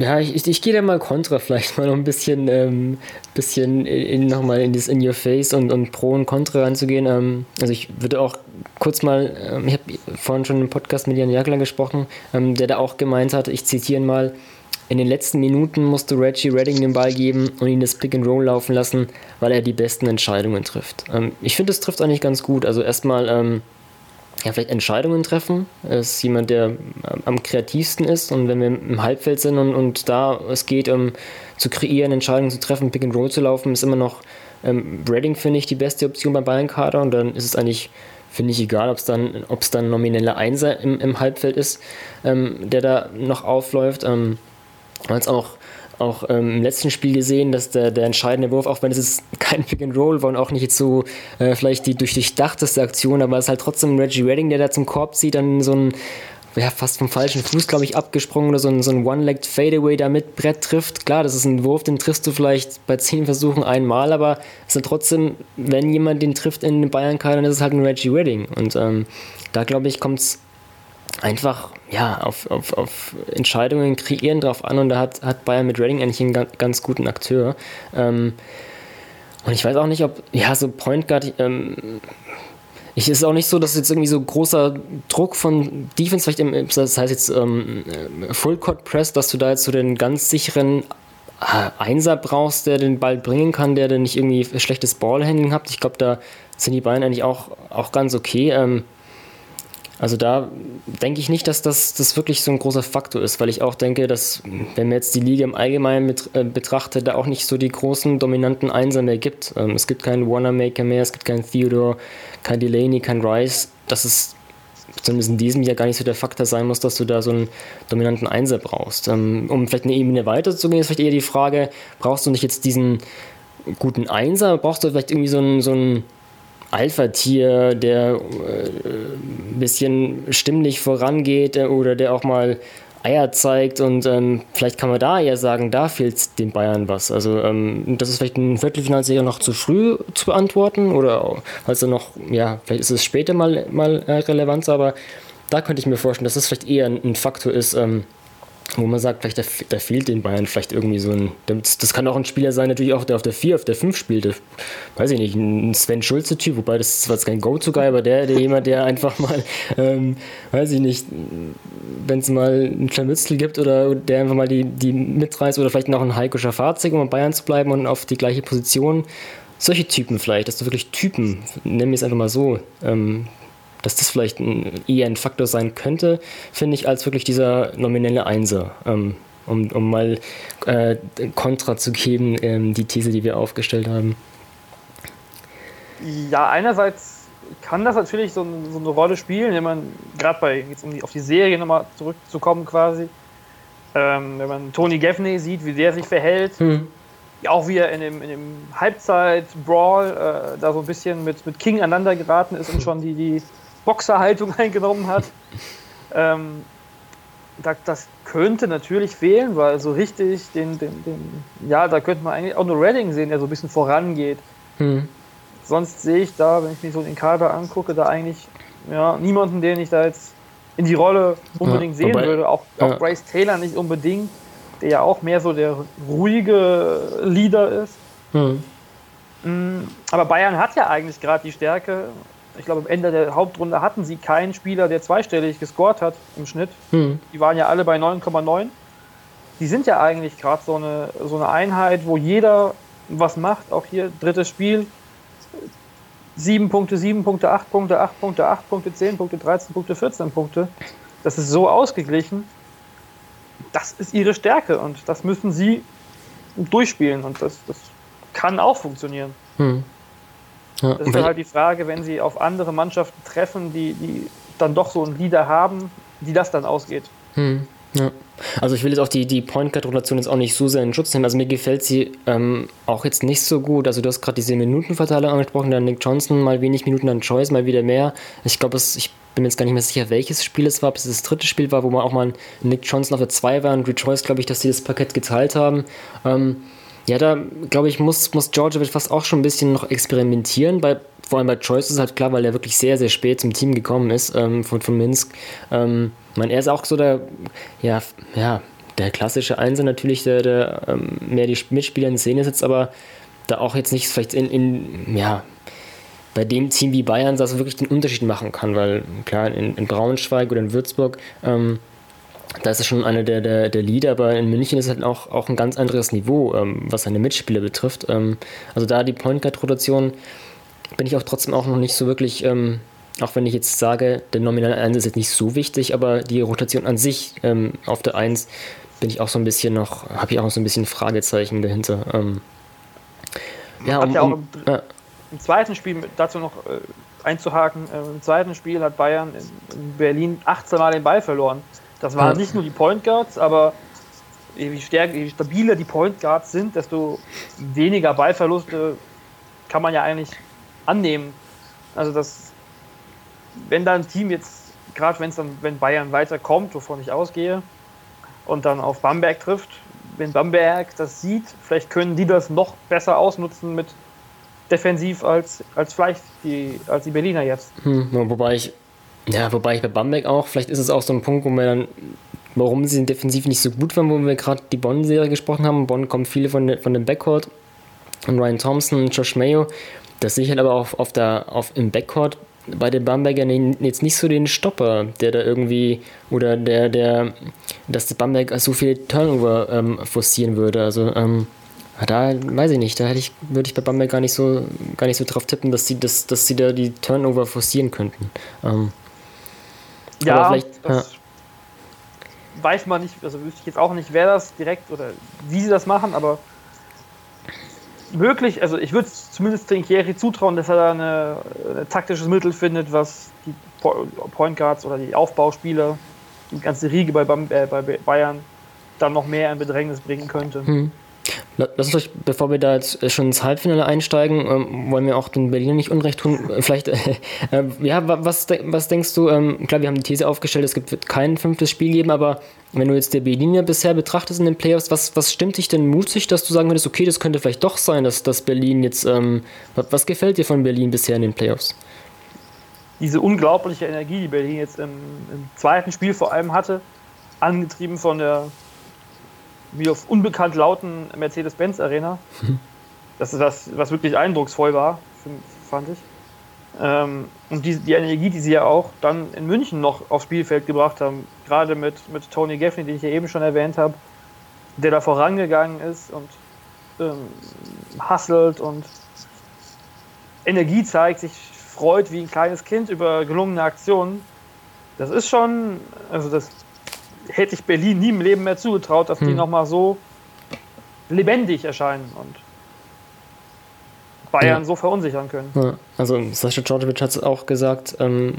Ja, ich, ich, ich gehe da mal kontra, vielleicht mal noch ein bisschen, ähm, bisschen in, nochmal in das In Your Face und, und Pro und Contra ranzugehen. Ähm, also ich würde auch kurz mal, ähm, ich habe vorhin schon im Podcast mit Jan Jagler gesprochen, ähm, der da auch gemeint hat, ich zitiere mal, in den letzten Minuten musste Reggie Redding den Ball geben und ihn das Pick and Roll laufen lassen, weil er die besten Entscheidungen trifft. Ähm, ich finde, das trifft eigentlich ganz gut. Also erstmal ähm, ja, vielleicht Entscheidungen treffen. Er ist jemand, der am kreativsten ist. Und wenn wir im Halbfeld sind und, und da es geht, um zu kreieren, Entscheidungen zu treffen, Pick and Roll zu laufen, ist immer noch ähm, Redding, finde ich, die beste Option beim Bayern-Kader. Und dann ist es eigentlich, finde ich, egal, ob es dann, ob's dann nomineller Einser im, im Halbfeld ist, ähm, der da noch aufläuft. Ähm, als auch auch ähm, im letzten Spiel gesehen, dass der, der entscheidende Wurf, auch wenn es kein Pick and Roll war und auch nicht jetzt so äh, vielleicht die durch durchdachteste Aktion, aber es ist halt trotzdem Reggie Redding, der da zum Korb zieht, dann so ein ja, fast vom falschen Fuß, glaube ich, abgesprungen oder so ein, so ein One-Legged Fadeaway da mit Brett trifft. Klar, das ist ein Wurf, den triffst du vielleicht bei zehn Versuchen einmal, aber es ist trotzdem, wenn jemand den trifft in den Bayern-Kader, dann ist es halt ein Reggie Redding. Und ähm, da, glaube ich, kommt es einfach ja, auf, auf, auf Entscheidungen kreieren drauf an und da hat, hat Bayern mit Redding eigentlich einen ganz, guten Akteur. Ähm, und ich weiß auch nicht, ob, ja, so Point Guard, ähm, ich ist auch nicht so, dass jetzt irgendwie so großer Druck von Defense, vielleicht im, das heißt jetzt ähm, Full Court Press, dass du da jetzt so den ganz sicheren äh, Einser brauchst, der den Ball bringen kann, der dann nicht irgendwie schlechtes Ballhandling hat. Ich glaube, da sind die Bayern eigentlich auch, auch ganz okay. Ähm, also da denke ich nicht, dass das, das wirklich so ein großer Faktor ist, weil ich auch denke, dass, wenn man jetzt die Liga im Allgemeinen mit, äh, betrachtet, da auch nicht so die großen dominanten Einser mehr gibt. Ähm, es gibt keinen Wanamaker mehr, es gibt keinen Theodore, kein Delaney, kein Rice. Das ist zumindest in diesem Jahr gar nicht so der Faktor sein muss, dass du da so einen dominanten Einser brauchst. Ähm, um vielleicht eine Ebene weiter zu gehen, ist vielleicht eher die Frage, brauchst du nicht jetzt diesen guten Einser, brauchst du vielleicht irgendwie so einen, so einen Alpha-Tier, der äh, ein bisschen stimmlich vorangeht äh, oder der auch mal Eier zeigt und ähm, vielleicht kann man da eher sagen, da fehlt den Bayern was. Also ähm, das ist vielleicht ein Viertelfinalserie noch zu früh zu beantworten oder also noch, ja, vielleicht ist es später mal, mal äh, relevant, aber da könnte ich mir vorstellen, dass das vielleicht eher ein, ein Faktor ist, ähm, wo man sagt, vielleicht da, da, fehlt den Bayern vielleicht irgendwie so ein. Das, kann auch ein Spieler sein, natürlich auch, der auf der 4, auf der 5 spielt. Weiß ich nicht, ein Sven Schulze-Typ, wobei das ist zwar kein Go-To-Guy, aber der, der jemand, der einfach mal, ähm, weiß ich nicht, wenn es mal einen Klamützel gibt oder der einfach mal die, die mitreißt oder vielleicht noch ein Heiko Schafarzig, um in Bayern zu bleiben und auf die gleiche Position. Solche Typen vielleicht, dass du wirklich Typen, nennen wir es einfach mal so, ähm, dass das vielleicht ein, eher ein Faktor sein könnte, finde ich, als wirklich dieser nominelle Einser. Ähm, um, um mal äh, Kontra zu geben, ähm, die These, die wir aufgestellt haben. Ja, einerseits kann das natürlich so, so eine Rolle spielen, wenn man gerade bei, jetzt um die, auf die Serie nochmal zurückzukommen quasi, Ähm, wenn man Tony Gaffney sieht, wie der sich verhält, hm. auch wie er in dem, in dem Halbzeit-Brawl äh, da so ein bisschen mit, mit King aneinander geraten ist und *laughs* schon die, die Boxerhaltung *laughs* eingenommen hat. Ähm, das, das, könnte natürlich fehlen, weil so richtig den, den, den, ja, da könnte man eigentlich auch nur Redding sehen, der so ein bisschen vorangeht. Hm. Sonst sehe ich da, wenn ich mir so den Kader angucke, da eigentlich ja, niemanden, den ich da jetzt in die Rolle unbedingt ja, sehen wobei, würde. Auch, auch ja. Bryce Taylor nicht unbedingt, der ja auch mehr so der ruhige Leader ist. Hm. Mm, aber Bayern hat ja eigentlich gerade die Stärke. Ich glaube, am Ende der Hauptrunde hatten sie keinen Spieler, der zweistellig gescored hat im Schnitt. Hm. Die waren ja alle bei 9,9. Die sind ja eigentlich gerade so eine, so eine Einheit, wo jeder was macht. Auch hier drittes Spiel, 7 Punkte, 7 Punkte, 8 Punkte, 8 Punkte, 8 Punkte, 10 Punkte, 13 Punkte, 14 Punkte. Das ist so ausgeglichen. Das ist ihre Stärke und das müssen sie durchspielen und das, das kann auch funktionieren. Hm. Ja, das ist halt die Frage, wenn sie auf andere Mannschaften treffen, die, die dann doch so einen Leader haben, wie das dann ausgeht. Hm. Ja. Also ich will jetzt auch die, die Point Guard Rotation jetzt auch nicht so sehr in Schutz nehmen. Also mir gefällt sie ähm, auch jetzt nicht so gut. Also du hast gerade diese Minutenverteilung angesprochen, dann Nick Johnson mal wenig Minuten, dann Choice mal wieder mehr. Ich glaube, ich bin mir jetzt gar nicht mehr sicher, welches Spiel es war, ob es das dritte Spiel war, wo man auch mal Nick Johnson auf der 2 war und Rejoice, glaube ich, dass sie das Parkett geteilt haben. Ähm, ja, da glaube ich, muss, muss Georgia fast auch schon ein bisschen noch experimentieren. Bei, vor allem bei Choice ist halt klar, weil er wirklich sehr, sehr spät zum Team gekommen ist ähm, von, von Minsk. Ähm, meine, er ist auch so der, ja, ja, der klassische Einser natürlich, der, der ähm, mehr die Mitspieler in Szene sitzt, aber da auch jetzt nicht vielleicht in, in ja, bei dem Team wie Bayern das wirklich den Unterschied machen kann, weil klar, in, in Braunschweig oder in Würzburg, ähm, da ist er schon einer der, der, der Leader, aber in München ist halt auch, auch ein ganz anderes Niveau, ähm, was seine Mitspieler betrifft. Ähm, also da die Point Guard Rotation bin ich auch trotzdem auch noch nicht so wirklich ähm, auch wenn ich jetzt sage, der nominale Einsatz ist jetzt nicht so wichtig, aber die Rotation an sich ähm, auf der 1 bin ich auch so ein bisschen noch, habe ich auch so ein bisschen Fragezeichen dahinter. Ähm, ja, um, ja auch im, ja. im, zweiten Spiel, dazu noch äh, einzuhaken, äh, im zweiten Spiel hat Bayern in, in, Berlin 18 Mal den Ball verloren. Das waren nicht nur die Point Guards, aber je, stärker, je stabiler die Point Guards sind, desto weniger Ballverluste kann man ja eigentlich annehmen. Also das wenn da ein Team jetzt, gerade wenn es dann, wenn Bayern weiterkommt, wovon ich ausgehe, und dann auf Bamberg trifft, wenn Bamberg das sieht, vielleicht können die das noch besser ausnutzen mit defensiv als, als vielleicht die, als die Berliner jetzt. Hm, wobei ich, ja, wobei ich bei Bamberg auch, vielleicht ist es auch so ein Punkt, wo wir dann, warum sie defensiv nicht so gut waren, wo wir gerade die Bonn-Serie gesprochen haben. Bonn kommen viele von, von dem Backcourt und Ryan Thompson, Josh Mayo. Das sehe ich halt aber auch auf der, auf, im Backcourt bei den Bambergern jetzt nicht so den Stopper, der da irgendwie, oder der, der, dass das Bamberg so viele Turnover ähm, forcieren würde. Also, ähm, da weiß ich nicht, da hätte ich, würde ich bei Bamberg gar nicht so, gar nicht so drauf tippen, dass sie, das, dass sie da die Turnover forcieren könnten. Ähm, ja, vielleicht, ja. weiß man nicht, also wüsste ich jetzt auch nicht, wer das direkt oder wie sie das machen, aber möglich, also ich würde zumindest Trinkieri zutrauen, dass er da ein taktisches Mittel findet, was die Point Guards oder die Aufbauspieler, die ganze Riege bei, äh, bei Bayern dann noch mehr in Bedrängnis bringen könnte. Hm. Lass uns euch, bevor wir da jetzt schon ins Halbfinale einsteigen, ähm, wollen wir auch den Berliner nicht Unrecht tun. Äh, vielleicht, äh, *laughs* äh, ja, was, was denkst du? Ähm, klar, wir haben die These aufgestellt, es wird kein fünftes Spiel geben, aber wenn du jetzt der Berliner bisher betrachtest in den Playoffs, was, was stimmt dich denn mutig, dass du sagen würdest, okay, das könnte vielleicht doch sein, dass, dass Berlin jetzt, ähm, was gefällt dir von Berlin bisher in den Playoffs? Diese unglaubliche Energie, die Berlin jetzt im, im zweiten Spiel vor allem hatte, angetrieben von der wie auf unbekannt lauten Mercedes-Benz Arena. Das ist das, was wirklich eindrucksvoll war, fand ich. Ähm, und die, die, Energie, die sie ja auch dann in München noch aufs Spielfeld gebracht haben, gerade mit, mit Tony Gaffney, den ich ja eben schon erwähnt habe, der da vorangegangen ist und ähm, hasselt und Energie zeigt, sich freut wie ein kleines Kind über gelungene Aktionen. Das ist schon, also das hätte ich Berlin nie im Leben mehr zugetraut, dass hm. die nochmal so lebendig erscheinen. Und Bayern ja. so verunsichern können. Ja. Also Sascha Djordjevic hat es auch gesagt, ähm,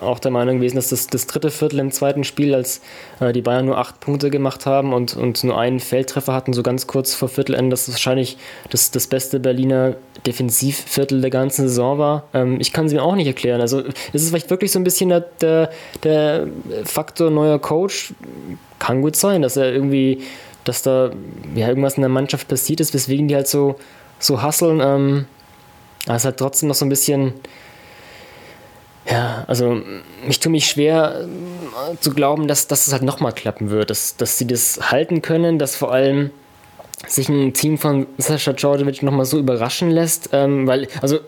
auch der Meinung gewesen, dass das, das dritte Viertel im zweiten Spiel, als äh, die Bayern nur acht Punkte gemacht haben und, und nur einen Feldtreffer hatten, so ganz kurz vor Viertelende, dass das wahrscheinlich das, das beste Berliner Defensivviertel der ganzen Saison war. Ähm, ich kann es mir auch nicht erklären. Also ist es vielleicht wirklich so ein bisschen der, der, der Faktor neuer Coach? Kann gut sein, dass er irgendwie, dass da ja, irgendwas in der Mannschaft passiert ist, weswegen die halt so so hasseln. Ähm, aber es ist halt trotzdem noch so ein bisschen. Ja, also ich tue mich schwer äh, zu glauben, dass, dass es halt nochmal klappen wird, dass, dass sie das halten können, dass vor allem sich ein Team von Sascha Djordjevic nochmal so überraschen lässt, ähm, weil, also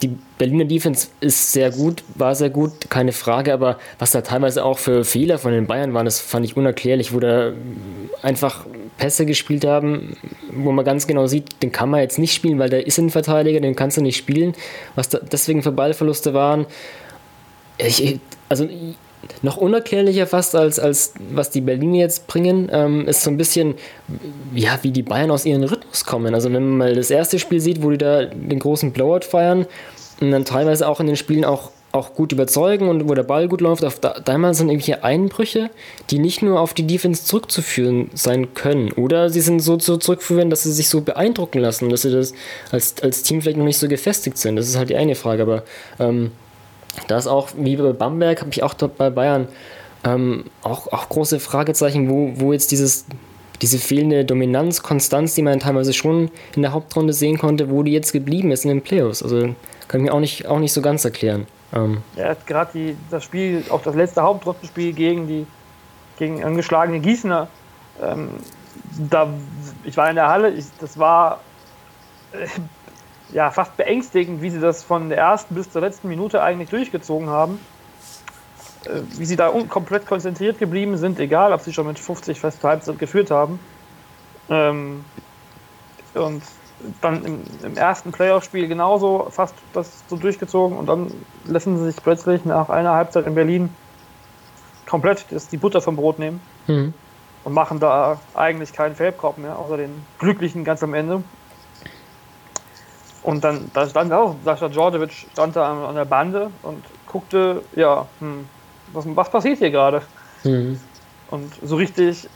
die Berliner Defense ist sehr gut, war sehr gut, keine Frage, aber was da teilweise auch für Fehler von den Bayern waren, das fand ich unerklärlich, wo da einfach Pässe gespielt haben, wo man ganz genau sieht, den kann man jetzt nicht spielen, weil der ist ein Verteidiger, den kannst du nicht spielen, was da deswegen für Ballverluste waren. Ich, also noch unerklärlicher fast als, als was die Berliner jetzt bringen, ähm, ist so ein bisschen, ja, wie die Bayern aus ihrem Rhythmus kommen. Also wenn man mal das erste Spiel sieht, wo die da den großen Blowout feiern und dann teilweise auch in den Spielen auch, auch gut überzeugen und wo der Ball gut läuft, auf da, einmal sind irgendwelche Einbrüche, die nicht nur auf die Defense zurückzuführen sein können. Oder sie sind so zurückzuführen, dass sie sich so beeindrucken lassen, dass sie das als, als Team vielleicht noch nicht so gefestigt sind. Das ist halt die eine Frage, aber ähm, da ist auch, wie bei Bamberg, habe ich auch dort bei Bayern ähm, auch, auch große Fragezeichen, wo, wo jetzt dieses, diese fehlende Dominanz, Konstanz, die man teilweise schon in der Hauptrunde sehen konnte, wo die jetzt geblieben ist in den Playoffs. Also kann ich mir auch nicht, auch nicht so ganz erklären. Ähm. Ja, gerade das Spiel, auch das letzte Hauptrundenspiel gegen die gegen angeschlagene Gießener, ähm, da, ich war in der Halle, ich, das war äh, ja, fast beängstigend, wie sie das von der ersten bis zur letzten Minute eigentlich durchgezogen haben. Äh, wie sie da komplett konzentriert geblieben sind, egal ob sie schon mit 50 fest Halbzeit geführt haben. Ähm, und dann im, im ersten Playoff-Spiel genauso fast das so durchgezogen und dann lassen sie sich plötzlich nach einer Halbzeit in Berlin komplett das, die Butter vom Brot nehmen mhm. und machen da eigentlich keinen Feldkorb mehr, außer den glücklichen ganz am Ende. Und dann, da stand auch, Sascha Djordjevic stand da an, der Bande und guckte, ja, hm, was, was passiert hier gerade? Mhm. Und so richtig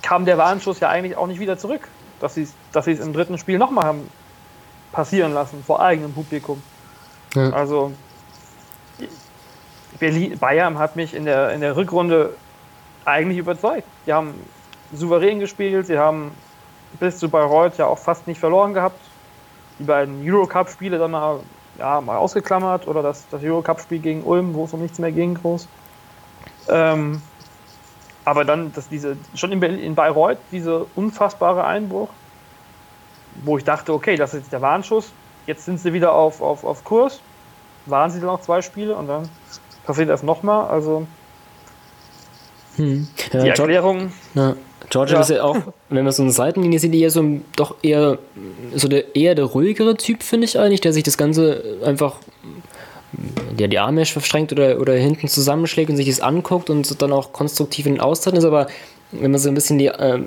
kam der Warnschuss ja eigentlich auch nicht wieder zurück, dass sie dass es im dritten Spiel nochmal haben passieren lassen, vor eigenem Publikum. Ja. Also Berlin, Bayern hat mich in der, in der Rückrunde eigentlich überzeugt. Die haben souverän gespielt, sie haben bis zu Bayreuth ja auch fast nicht verloren gehabt die beiden Eurocup-Spiele dann mal, ja, mal ausgeklammert oder das, das Eurocup-Spiel gegen Ulm, wo es um nichts mehr ging, groß. Ähm, aber dann, dass diese, schon in, in Bayreuth, dieser unfassbare Einbruch, wo ich dachte, okay, das ist jetzt der Warnschuss, jetzt sind sie wieder auf, auf, auf Kurs, waren sie dann auch zwei Spiele und dann passiert das nochmal, also hm. Ja, die Erklärung. Ja. Georgia ja. ist ja auch, wenn man so eine Seitenlinie sieht, eher so doch eher so der eher der ruhigere Typ, finde ich eigentlich, der sich das Ganze einfach der die Arme verschränkt oder, oder hinten zusammenschlägt und sich das anguckt und dann auch konstruktiv in den Austeilen ist, aber wenn man so ein bisschen die, äh,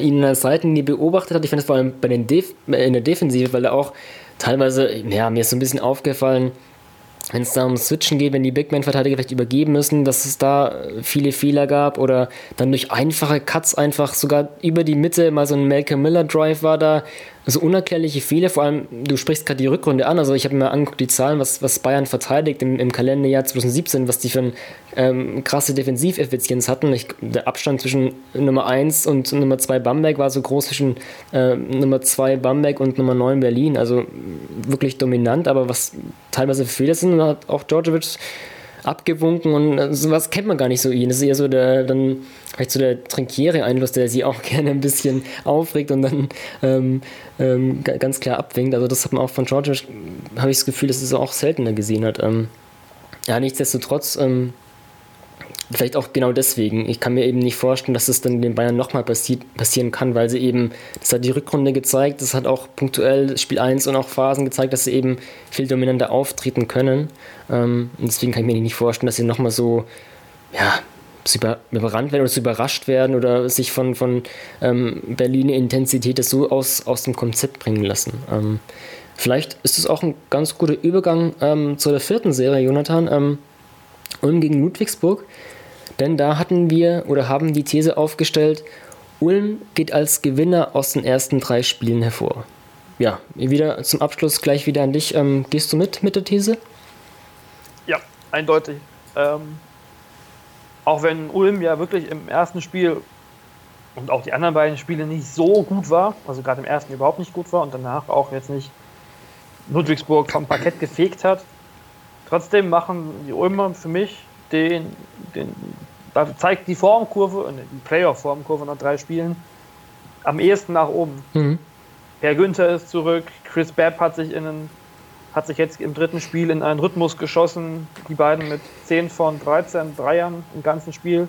ihn in der Seitenlinie beobachtet hat, ich finde das vor allem bei den Def in der Defensive, weil er auch teilweise, ja, mir ist so ein bisschen aufgefallen, wenn es da um Switchen geht, wenn die Big Man-Verteidiger vielleicht übergeben müssen, dass es da viele Fehler gab oder dann durch einfache Cuts einfach sogar über die Mitte mal so ein Malcolm Miller Drive war da, also unerklärliche Fehler, vor allem, du sprichst gerade die Rückrunde an, also ich habe mir angeguckt, die Zahlen, was, was Bayern verteidigt im, im Kalenderjahr 2017, was die für eine ähm, krasse Defensiveffizienz hatten. Ich, der Abstand zwischen Nummer 1 und Nummer 2 Bamberg war so groß zwischen äh, Nummer 2 Bamberg und Nummer 9 Berlin, also wirklich dominant, aber was teilweise Fehler sind, hat auch Djordjevic abgewunken und äh, sowas kennt man gar nicht so ihn. Das ist eher so der, dann vielleicht so der Trinkiere-Einfluss, der sie auch *laughs* gerne ein bisschen aufregt und dann ähm, ähm, ganz klar abwinkt. Also das hat man auch von George, habe ich das Gefühl, dass es auch seltener gesehen hat. Ähm, ja, nichtsdestotrotz ähm, vielleicht auch genau deswegen. Ich kann mir eben nicht vorstellen, dass es dann den Bayern nochmal passi passieren kann, weil sie eben, das hat die Rückrunde gezeigt, das hat auch punktuell Spiel 1 und auch Phasen gezeigt, dass sie eben viel dominanter auftreten können. Ähm, und deswegen kann ich mir nicht vorstellen, dass sie nochmal so, ja, über, überrannt werden oder so überrascht werden oder sich von, von ähm, Berliner Intensität das so aus, aus dem Konzept bringen lassen. Ähm, vielleicht ist es auch ein ganz guter Übergang ähm, zu der vierten Serie, Jonathan. Ähm, Ulm gegen Ludwigsburg. Denn da hatten wir oder haben die These aufgestellt, Ulm geht als Gewinner aus den ersten drei Spielen hervor. Ja, wieder zum Abschluss gleich wieder an dich. Ähm, gehst du mit mit der These? Ja, eindeutig. Ähm, auch wenn Ulm ja wirklich im ersten Spiel und auch die anderen beiden Spiele nicht so gut war, also gerade im ersten überhaupt nicht gut war und danach auch jetzt nicht Ludwigsburg vom Parkett gefegt hat. Trotzdem machen die Ulmer für mich den, den da zeigt die Formkurve, die Playoff-Formkurve nach drei Spielen am ehesten nach oben. Mhm. Per Günther ist zurück, Chris Babb hat sich in einen, hat sich jetzt im dritten Spiel in einen Rhythmus geschossen, die beiden mit 10 von 13 Dreiern im ganzen Spiel.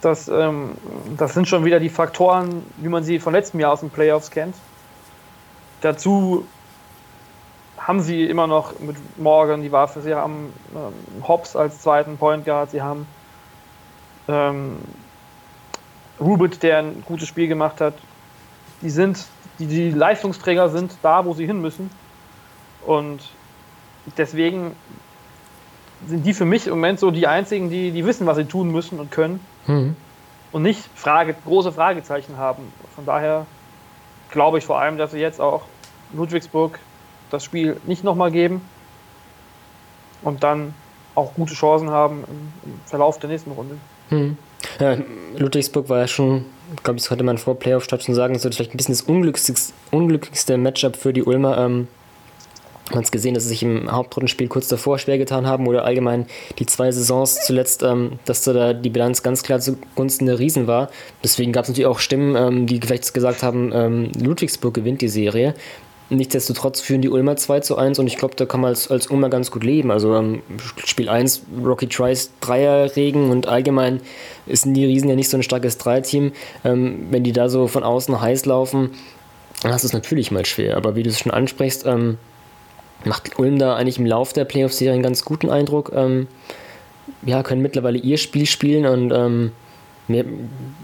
Das, ähm, das sind schon wieder die Faktoren, wie man sie von letztem Jahr aus den Playoffs kennt. Dazu haben sie immer noch mit Morgan die Waffe. Sie haben ähm, Hobbs als zweiten Point Guard. Sie haben ähm, Rubit, der ein gutes Spiel gemacht hat. Die sind, die, die Leistungsträger sind da, wo sie hin müssen. Und deswegen sind die für mich im Moment so die einzigen, die, die wissen, was sie tun müssen und können. Mhm. Und nicht Frage, große Fragezeichen haben. Von daher glaube ich vor allem, dass sie jetzt auch Ludwigsburg das Spiel nicht nochmal geben und dann auch gute Chancen haben im, im Verlauf der nächsten Runde. Hm. Ja, Ludwigsburg war ja schon, glaube ich, das könnte man vor Playoff-Start schon sagen, so vielleicht ein bisschen das unglücklichste, unglücklichste Matchup für die Ulmer. Ähm, man hat es gesehen, dass sie sich im Hauptrundenspiel kurz davor schwer getan haben oder allgemein die zwei Saisons zuletzt, ähm, dass da die Bilanz ganz klar zugunsten der Riesen war. Deswegen gab es natürlich auch Stimmen, ähm, die vielleicht gesagt haben, ähm, Ludwigsburg gewinnt die Serie. Nichtsdestotrotz führen die Ulmer 2 zu 1 und ich glaube, da kann man als, als Ulmer ganz gut leben. Also ähm, Spiel 1, Rocky Trice Dreierregen und allgemein ist die Riesen ja nicht so ein starkes Dreierteam. Ähm, wenn die da so von außen heiß laufen, dann hast du es natürlich mal schwer. Aber wie du es schon ansprichst, ähm, macht Ulm da eigentlich im Lauf der Playoff-Serie einen ganz guten Eindruck. Ähm, ja, können mittlerweile ihr Spiel spielen und ähm, mir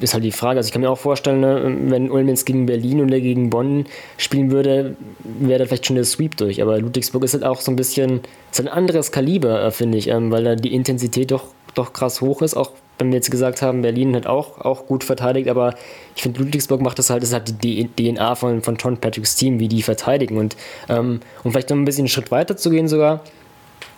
ist halt die Frage, also ich kann mir auch vorstellen, ne, wenn Ulm jetzt gegen Berlin oder gegen Bonn spielen würde, wäre da vielleicht schon der Sweep durch. Aber Ludwigsburg ist halt auch so ein bisschen, ist ein anderes Kaliber, äh, finde ich, ähm, weil da die Intensität doch, doch krass hoch ist. Auch wenn wir jetzt gesagt haben, Berlin hat auch, auch gut verteidigt, aber ich finde, Ludwigsburg macht das halt, das halt die DNA von, von John Patricks Team, wie die verteidigen. Und ähm, um vielleicht noch ein bisschen einen Schritt weiter zu gehen sogar,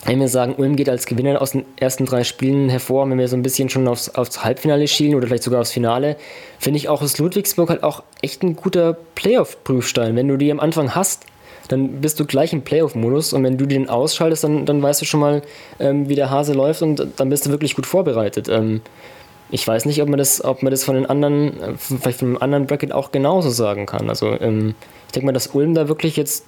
wenn wir sagen, Ulm geht als Gewinner aus den ersten drei Spielen hervor, wenn wir so ein bisschen schon aufs, aufs Halbfinale schielen oder vielleicht sogar aufs Finale, finde ich auch, ist Ludwigsburg halt auch echt ein guter Playoff-Prüfstein. Wenn du die am Anfang hast, dann bist du gleich im Playoff-Modus und wenn du den ausschaltest, dann, dann weißt du schon mal, ähm, wie der Hase läuft und dann bist du wirklich gut vorbereitet. Ähm, ich weiß nicht, ob man das, ob man das von den anderen, äh, vielleicht von einem anderen Bracket auch genauso sagen kann. Also ähm, ich denke mal, dass Ulm da wirklich jetzt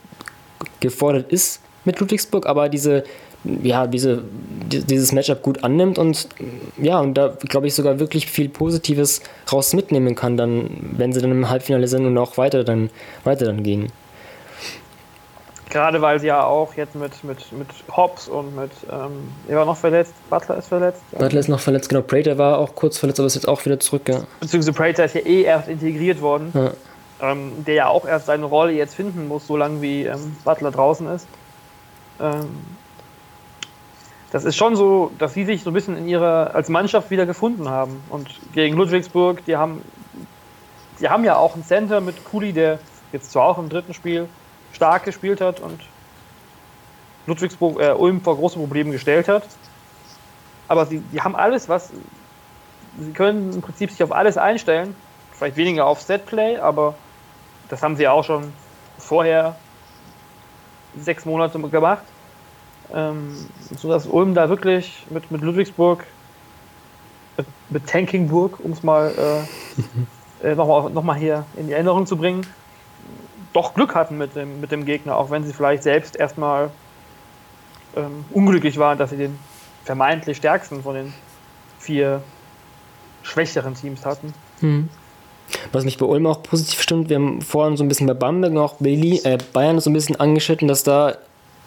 gefordert ist mit Ludwigsburg, aber diese ja, diese, dieses Matchup gut annimmt und ja, und da glaube ich sogar wirklich viel Positives raus mitnehmen kann, dann, wenn sie dann im Halbfinale sind und auch weiter dann, weiter dann gehen. Gerade weil sie ja auch jetzt mit, mit, mit Hobbs und mit, ähm, er war noch verletzt, Butler ist verletzt. Butler ist noch verletzt, genau. Prater war auch kurz verletzt, aber ist jetzt auch wieder zurück, ja. Beziehungsweise Prater ist ja eh erst integriert worden, ja. ähm, der ja auch erst seine Rolle jetzt finden muss, solange wie ähm, Butler draußen ist. Ähm, das ist schon so, dass sie sich so ein bisschen in ihrer als Mannschaft wieder gefunden haben. Und gegen Ludwigsburg, die haben, die haben ja auch einen Center mit Kuli, der jetzt zwar auch im dritten Spiel stark gespielt hat und Ludwigsburg, äh, Ulm vor große Probleme gestellt hat. Aber sie die haben alles, was sie können im Prinzip sich auf alles einstellen. Vielleicht weniger auf Setplay, aber das haben sie auch schon vorher sechs Monate gemacht ähm, sodass Ulm da wirklich mit, mit Ludwigsburg, mit, mit Tankingburg, um es mal äh, *laughs* äh, nochmal noch mal hier in die Erinnerung zu bringen, doch Glück hatten mit dem, mit dem Gegner, auch wenn sie vielleicht selbst erstmal ähm, unglücklich waren, dass sie den vermeintlich stärksten von den vier schwächeren Teams hatten. Hm. Was mich bei Ulm auch positiv stimmt, wir haben vorhin so ein bisschen bei Bamberg auch Berlin, äh, Bayern so ein bisschen angeschnitten, dass da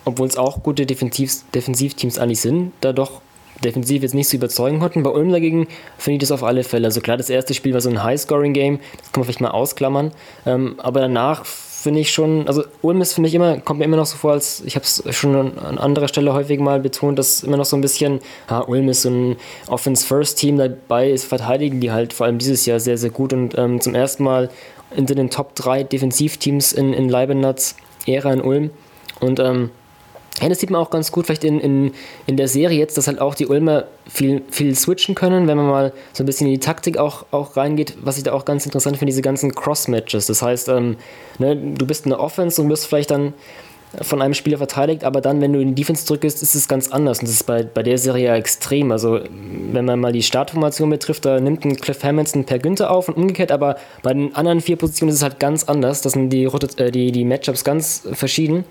obwohl es auch gute Defensiv Defensivteams eigentlich sind, da doch defensiv jetzt nicht so überzeugen konnten. Bei Ulm dagegen finde ich das auf alle Fälle. Also klar, das erste Spiel war so ein High-Scoring-Game, das kann man vielleicht mal ausklammern. Ähm, aber danach finde ich schon, also Ulm ist für mich immer, kommt mir immer noch so vor, als ich habe es schon an anderer Stelle häufig mal betont, dass immer noch so ein bisschen, ha, Ulm ist so ein Offense-First-Team dabei, ist verteidigen die halt vor allem dieses Jahr sehr, sehr gut und ähm, zum ersten Mal in den Top 3 Defensivteams in, in Leibenatz, Ära in Ulm und ähm, ja, das sieht man auch ganz gut, vielleicht in, in, in der Serie jetzt, dass halt auch die Ulmer viel, viel switchen können, wenn man mal so ein bisschen in die Taktik auch, auch reingeht, was ich da auch ganz interessant finde, diese ganzen Cross-Matches. Das heißt, ähm, ne, du bist in der Offense und wirst vielleicht dann von einem Spieler verteidigt, aber dann, wenn du in die Defense drückst, ist es ganz anders. Und das ist bei, bei der Serie ja extrem. Also, wenn man mal die Startformation betrifft, da nimmt ein Cliff Hamilton per Günther auf und umgekehrt, aber bei den anderen vier Positionen ist es halt ganz anders. Das sind die, äh, die, die Matchups ganz verschieden.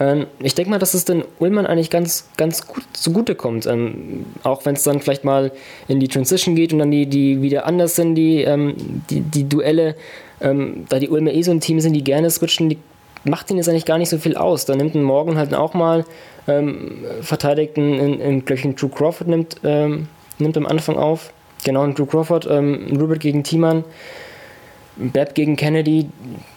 Ähm, ich denke mal, dass es den Ullmann eigentlich ganz, ganz gut zugutekommt. Ähm, auch wenn es dann vielleicht mal in die Transition geht und dann die, die wieder anders sind, die, ähm, die, die Duelle. Ähm, da die Ulmer eh so ein Team sind, die gerne switchen, die macht ihn jetzt eigentlich gar nicht so viel aus. Da nimmt ein Morgan halt auch mal ähm, Verteidigten in, in glaube ich, Drew Crawford nimmt, ähm, nimmt am Anfang auf. Genau, ein Drew Crawford, ähm, Rupert gegen Thiemann, Bab gegen Kennedy,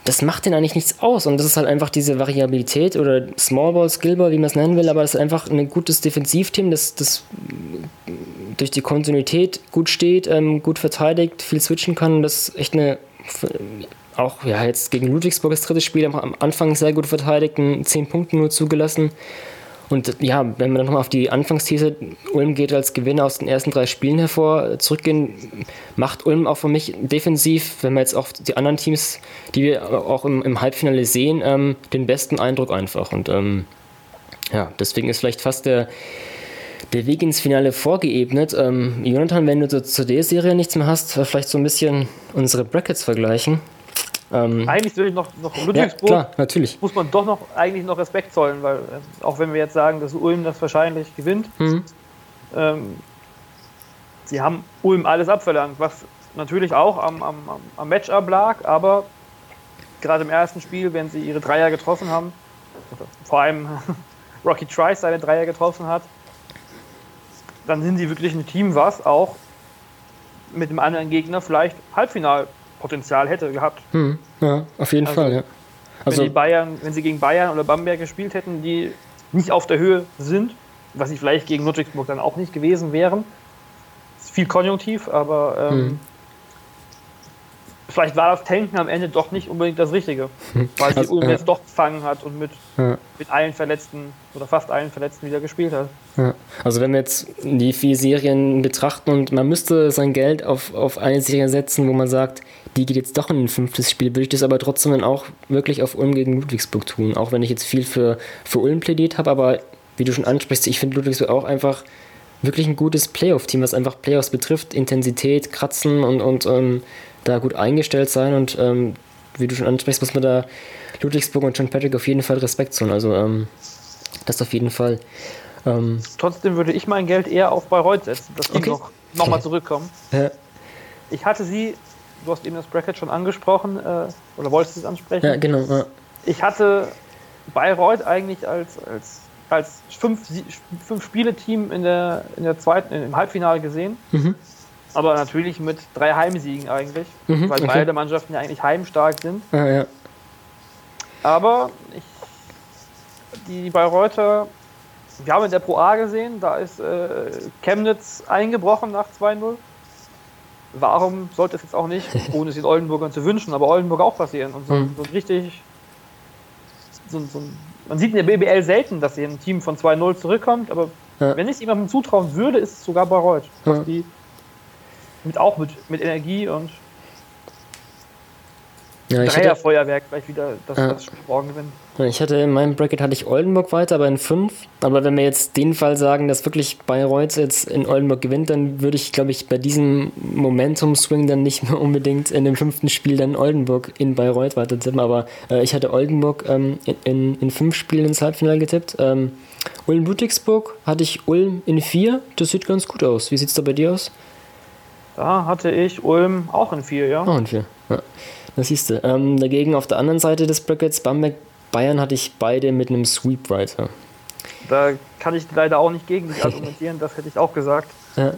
das macht den eigentlich nichts aus. Und das ist halt einfach diese Variabilität oder Smallball, Skillball, wie man es nennen will, aber das ist einfach ein gutes Defensivteam, das, das durch die Kontinuität gut steht, ähm, gut verteidigt, viel switchen kann. Das ist echt eine auch ja, jetzt gegen Ludwigsburg das dritte Spiel am Anfang sehr gut verteidigt, 10 Punkte nur zugelassen. Und ja, wenn wir dann nochmal auf die Anfangsthese, Ulm geht als Gewinner aus den ersten drei Spielen hervor, zurückgehen, macht Ulm auch für mich defensiv, wenn wir jetzt auch die anderen Teams, die wir auch im, im Halbfinale sehen, ähm, den besten Eindruck einfach. Und ähm, ja, deswegen ist vielleicht fast der, der Weg ins Finale vorgeebnet. Ähm, Jonathan, wenn du zu, zu der Serie nichts mehr hast, vielleicht so ein bisschen unsere Brackets vergleichen. Ähm, eigentlich würde ich noch, noch Ludwigsburg, ja, klar, natürlich. muss man doch noch eigentlich noch Respekt zollen, weil äh, auch wenn wir jetzt sagen, dass Ulm das wahrscheinlich gewinnt, mhm. ähm, sie haben Ulm alles abverlangt, was natürlich auch am, am, am Matchup lag, aber gerade im ersten Spiel, wenn sie ihre Dreier getroffen haben, vor allem *laughs* Rocky Trice seine Dreier getroffen hat, dann sind sie wirklich ein Team, was auch mit einem anderen Gegner vielleicht Halbfinal Potenzial hätte gehabt. Hm, ja, auf jeden also, Fall, ja. Also, wenn, die Bayern, wenn sie gegen Bayern oder Bamberg gespielt hätten, die nicht auf der Höhe sind, was sie vielleicht gegen Ludwigsburg dann auch nicht gewesen wären, ist viel konjunktiv, aber ähm, hm vielleicht war das Tanken am Ende doch nicht unbedingt das Richtige, *laughs* weil sie also, Ulm ja. jetzt doch gefangen hat und mit, ja. mit allen Verletzten oder fast allen Verletzten wieder gespielt hat. Ja. Also wenn wir jetzt die vier Serien betrachten und man müsste sein Geld auf, auf eine Serie setzen, wo man sagt, die geht jetzt doch in ein fünftes Spiel, würde ich das aber trotzdem dann auch wirklich auf Ulm gegen Ludwigsburg tun, auch wenn ich jetzt viel für, für Ulm plädiert habe, aber wie du schon ansprichst, ich finde Ludwigsburg auch einfach wirklich ein gutes Playoff-Team, was einfach Playoffs betrifft, Intensität, Kratzen und, und ähm, da gut eingestellt sein und ähm, wie du schon ansprichst, muss man da Ludwigsburg und John Patrick auf jeden Fall Respekt zollen. Also ähm, das auf jeden Fall. Ähm, Trotzdem würde ich mein Geld eher auf Bayreuth setzen, dass die okay. noch, noch mal zurückkommen. Ja. Ich hatte sie, du hast eben das Bracket schon angesprochen, äh, oder wolltest du es ansprechen? Ja, genau. Ja. Ich hatte Bayreuth eigentlich als, als, als fünf, fünf Spiele-Team in der, in der zweiten, im Halbfinale gesehen. Mhm aber natürlich mit drei Heimsiegen eigentlich, mhm, weil okay. beide Mannschaften ja eigentlich heimstark sind. Ah, ja. Aber ich, die Bayreuther, wir haben in der Pro A gesehen, da ist äh, Chemnitz eingebrochen nach 2-0. Warum sollte es jetzt auch nicht, *laughs* ohne es den Oldenburgern zu wünschen, aber Oldenburg auch passieren? Und so, mhm. so richtig, so, so, man sieht in der BBL selten, dass hier ein Team von 2-0 zurückkommt, aber ja. wenn ich es jemandem zutrauen würde, ist es sogar Bayreuth. Ja. Die mit auch mit, mit Energie und ja, Dreierfeuerwerk gleich wieder das, ja. das Spiel morgen gewinnen. Ich hatte in meinem Bracket hatte ich Oldenburg weiter, aber in 5. Aber wenn wir jetzt den Fall sagen, dass wirklich Bayreuth jetzt in Oldenburg gewinnt, dann würde ich, glaube ich, bei diesem Momentum-Swing dann nicht mehr unbedingt in dem fünften Spiel dann Oldenburg in Bayreuth weiter tippen. Aber äh, ich hatte Oldenburg ähm, in, in, in, fünf Spielen ins Halbfinale getippt. Ähm, Ulm-Ludwigsburg hatte ich Ulm in vier. Das sieht ganz gut aus. Wie sieht es da bei dir aus? Da hatte ich Ulm auch in vier, ja. Auch in vier, ja. Das siehst du. Ähm, dagegen auf der anderen Seite des Brackets, Bamberg, Bayern, hatte ich beide mit einem Sweep weiter. Da kann ich leider auch nicht gegen dich *laughs* argumentieren, das hätte ich auch gesagt. Ja.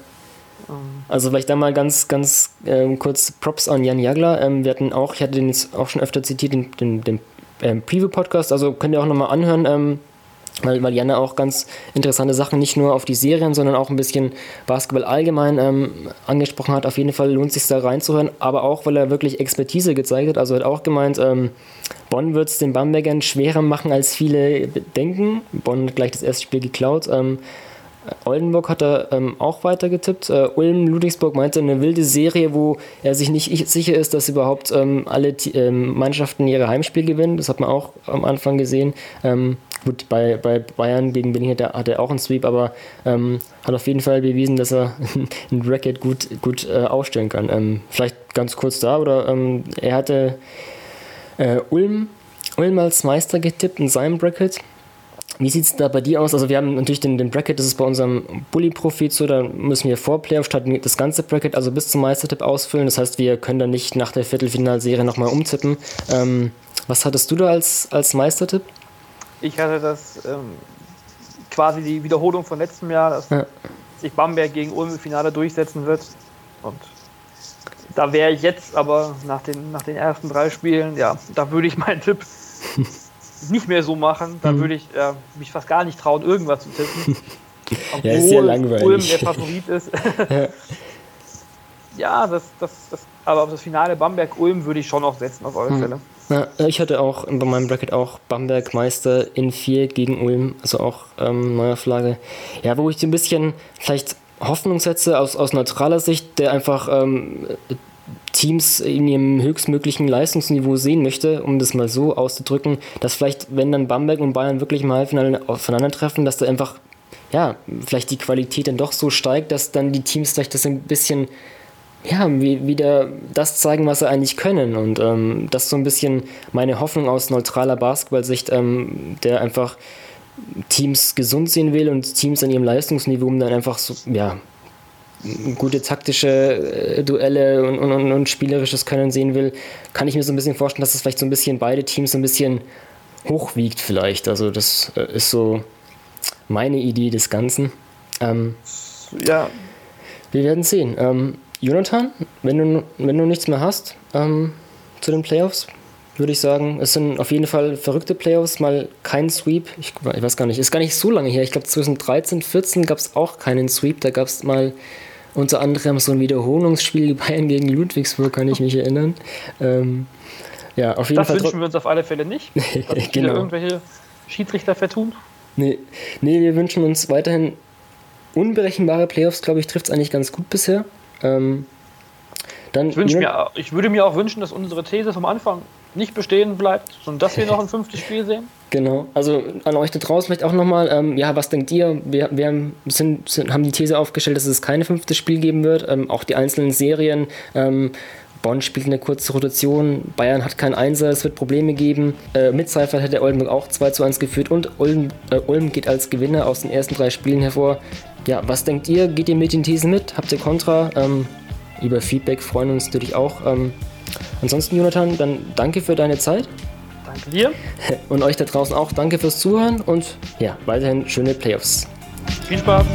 Ähm. Also vielleicht da mal ganz, ganz ähm, kurz Props an Jan Jagler. Ähm, wir hatten auch, ich hatte den jetzt auch schon öfter zitiert, den, den, den ähm, Preview-Podcast, also könnt ihr auch nochmal anhören. Ähm, weil, weil Janne auch ganz interessante Sachen nicht nur auf die Serien, sondern auch ein bisschen Basketball allgemein ähm, angesprochen hat. Auf jeden Fall lohnt es sich da reinzuhören, aber auch, weil er wirklich Expertise gezeigt hat. Also hat auch gemeint, ähm, Bonn wird es den Bambergern schwerer machen, als viele denken. Bonn hat gleich das erste Spiel geklaut. Ähm, Oldenburg hat er ähm, auch weiter getippt. Äh, Ulm Ludwigsburg meinte eine wilde Serie, wo er sich nicht sicher ist, dass überhaupt ähm, alle ähm, Mannschaften ihre Heimspiel gewinnen. Das hat man auch am Anfang gesehen. Ähm, gut, bei, bei Bayern gegen Berlin hat er, hat er auch einen Sweep, aber ähm, hat auf jeden Fall bewiesen, dass er *laughs* ein Bracket gut, gut äh, aufstellen kann. Ähm, vielleicht ganz kurz da, oder er hatte äh, Ulm, Ulm als Meister getippt in seinem Bracket. Wie sieht es da bei dir aus? Also wir haben natürlich den, den Bracket, das ist bei unserem Bully-Profit so, da müssen wir vor Playoff statt das ganze Bracket, also bis zum Meistertipp ausfüllen. Das heißt, wir können dann nicht nach der Viertelfinalserie nochmal umtippen. Ähm, was hattest du da als, als Meistertipp? Ich hatte das ähm, quasi die Wiederholung von letztem Jahr, dass ja. sich Bamberg gegen Ulm im Finale durchsetzen wird. Und da wäre ich jetzt aber nach den, nach den ersten drei Spielen, ja, da würde ich meinen Tipp *laughs* nicht mehr so machen, dann mhm. würde ich äh, mich fast gar nicht trauen, irgendwas zu tippen. *laughs* ja, ist sehr langweilig. Ulm der Favorit ist. *laughs* ja, ja das, das, das, aber auf das Finale Bamberg-Ulm würde ich schon auch setzen, auf alle mhm. Fälle. Ja, ich hatte auch bei meinem Bracket auch Bamberg Meister in 4 gegen Ulm, also auch ähm, Neuauflage. Ja, wo ich ein bisschen vielleicht Hoffnung setze aus, aus neutraler Sicht, der einfach ähm, Teams in ihrem höchstmöglichen Leistungsniveau sehen möchte, um das mal so auszudrücken, dass vielleicht, wenn dann Bamberg und Bayern wirklich im Halbfinale aufeinandertreffen, dass da einfach, ja, vielleicht die Qualität dann doch so steigt, dass dann die Teams vielleicht das ein bisschen, ja, wieder das zeigen, was sie eigentlich können. Und ähm, das ist so ein bisschen meine Hoffnung aus neutraler Basketballsicht, ähm, der einfach Teams gesund sehen will und Teams an ihrem Leistungsniveau, um dann einfach so, ja, gute taktische äh, Duelle und, und, und, spielerisches Können sehen will, kann ich mir so ein bisschen vorstellen, dass es vielleicht so ein bisschen beide Teams so ein bisschen hochwiegt vielleicht. Also das äh, ist so meine Idee des Ganzen. Ähm, ja. Wir werden sehen. Ähm, Jonathan, wenn du, wenn du nichts mehr hast ähm, zu den Playoffs, würde ich sagen, es sind auf jeden Fall verrückte Playoffs, mal kein Sweep. Ich, ich weiß gar nicht, ist gar nicht so lange her. Ich glaube 2013, 14 gab es auch keinen Sweep. Da gab es mal unter anderem so ein Wiederholungsspiel *laughs* Bayern gegen Ludwigsburg, kann ich mich erinnern. Ähm, ja, auf jeden das Fall. Das wünschen wir uns auf alle Fälle nicht. *laughs* Dass genau. irgendwelche Schiedsrichter vertun. Nee, nee, wir wünschen uns weiterhin unberechenbare Playoffs, glaube ich, trifft es eigentlich ganz gut bisher. Ähm, dann, ich, mir, ich würde mir auch wünschen, dass unsere These vom Anfang nicht bestehen bleibt, sondern dass wir noch ein *laughs* fünftes Spiel sehen. Genau, also an euch da draußen vielleicht auch nochmal, ähm, ja, was denkt ihr? Wir, wir sind, sind, haben die These aufgestellt, dass es kein fünftes Spiel geben wird. Ähm, auch die einzelnen Serien. Ähm, Bonn spielt eine kurze Rotation, Bayern hat keinen Einser, es wird Probleme geben. Äh, mit Seifert hätte Oldenburg auch 2 zu 1 geführt und Ulm, äh, Ulm geht als Gewinner aus den ersten drei Spielen hervor. Ja, was denkt ihr? Geht ihr mit den Thesen mit? Habt ihr Kontra? Ähm, über Feedback freuen uns natürlich auch. Ähm, ansonsten, Jonathan, dann danke für deine Zeit. Danke dir. *laughs* Und euch da draußen auch danke fürs Zuhören und ja, weiterhin schöne Playoffs. Viel Spaß.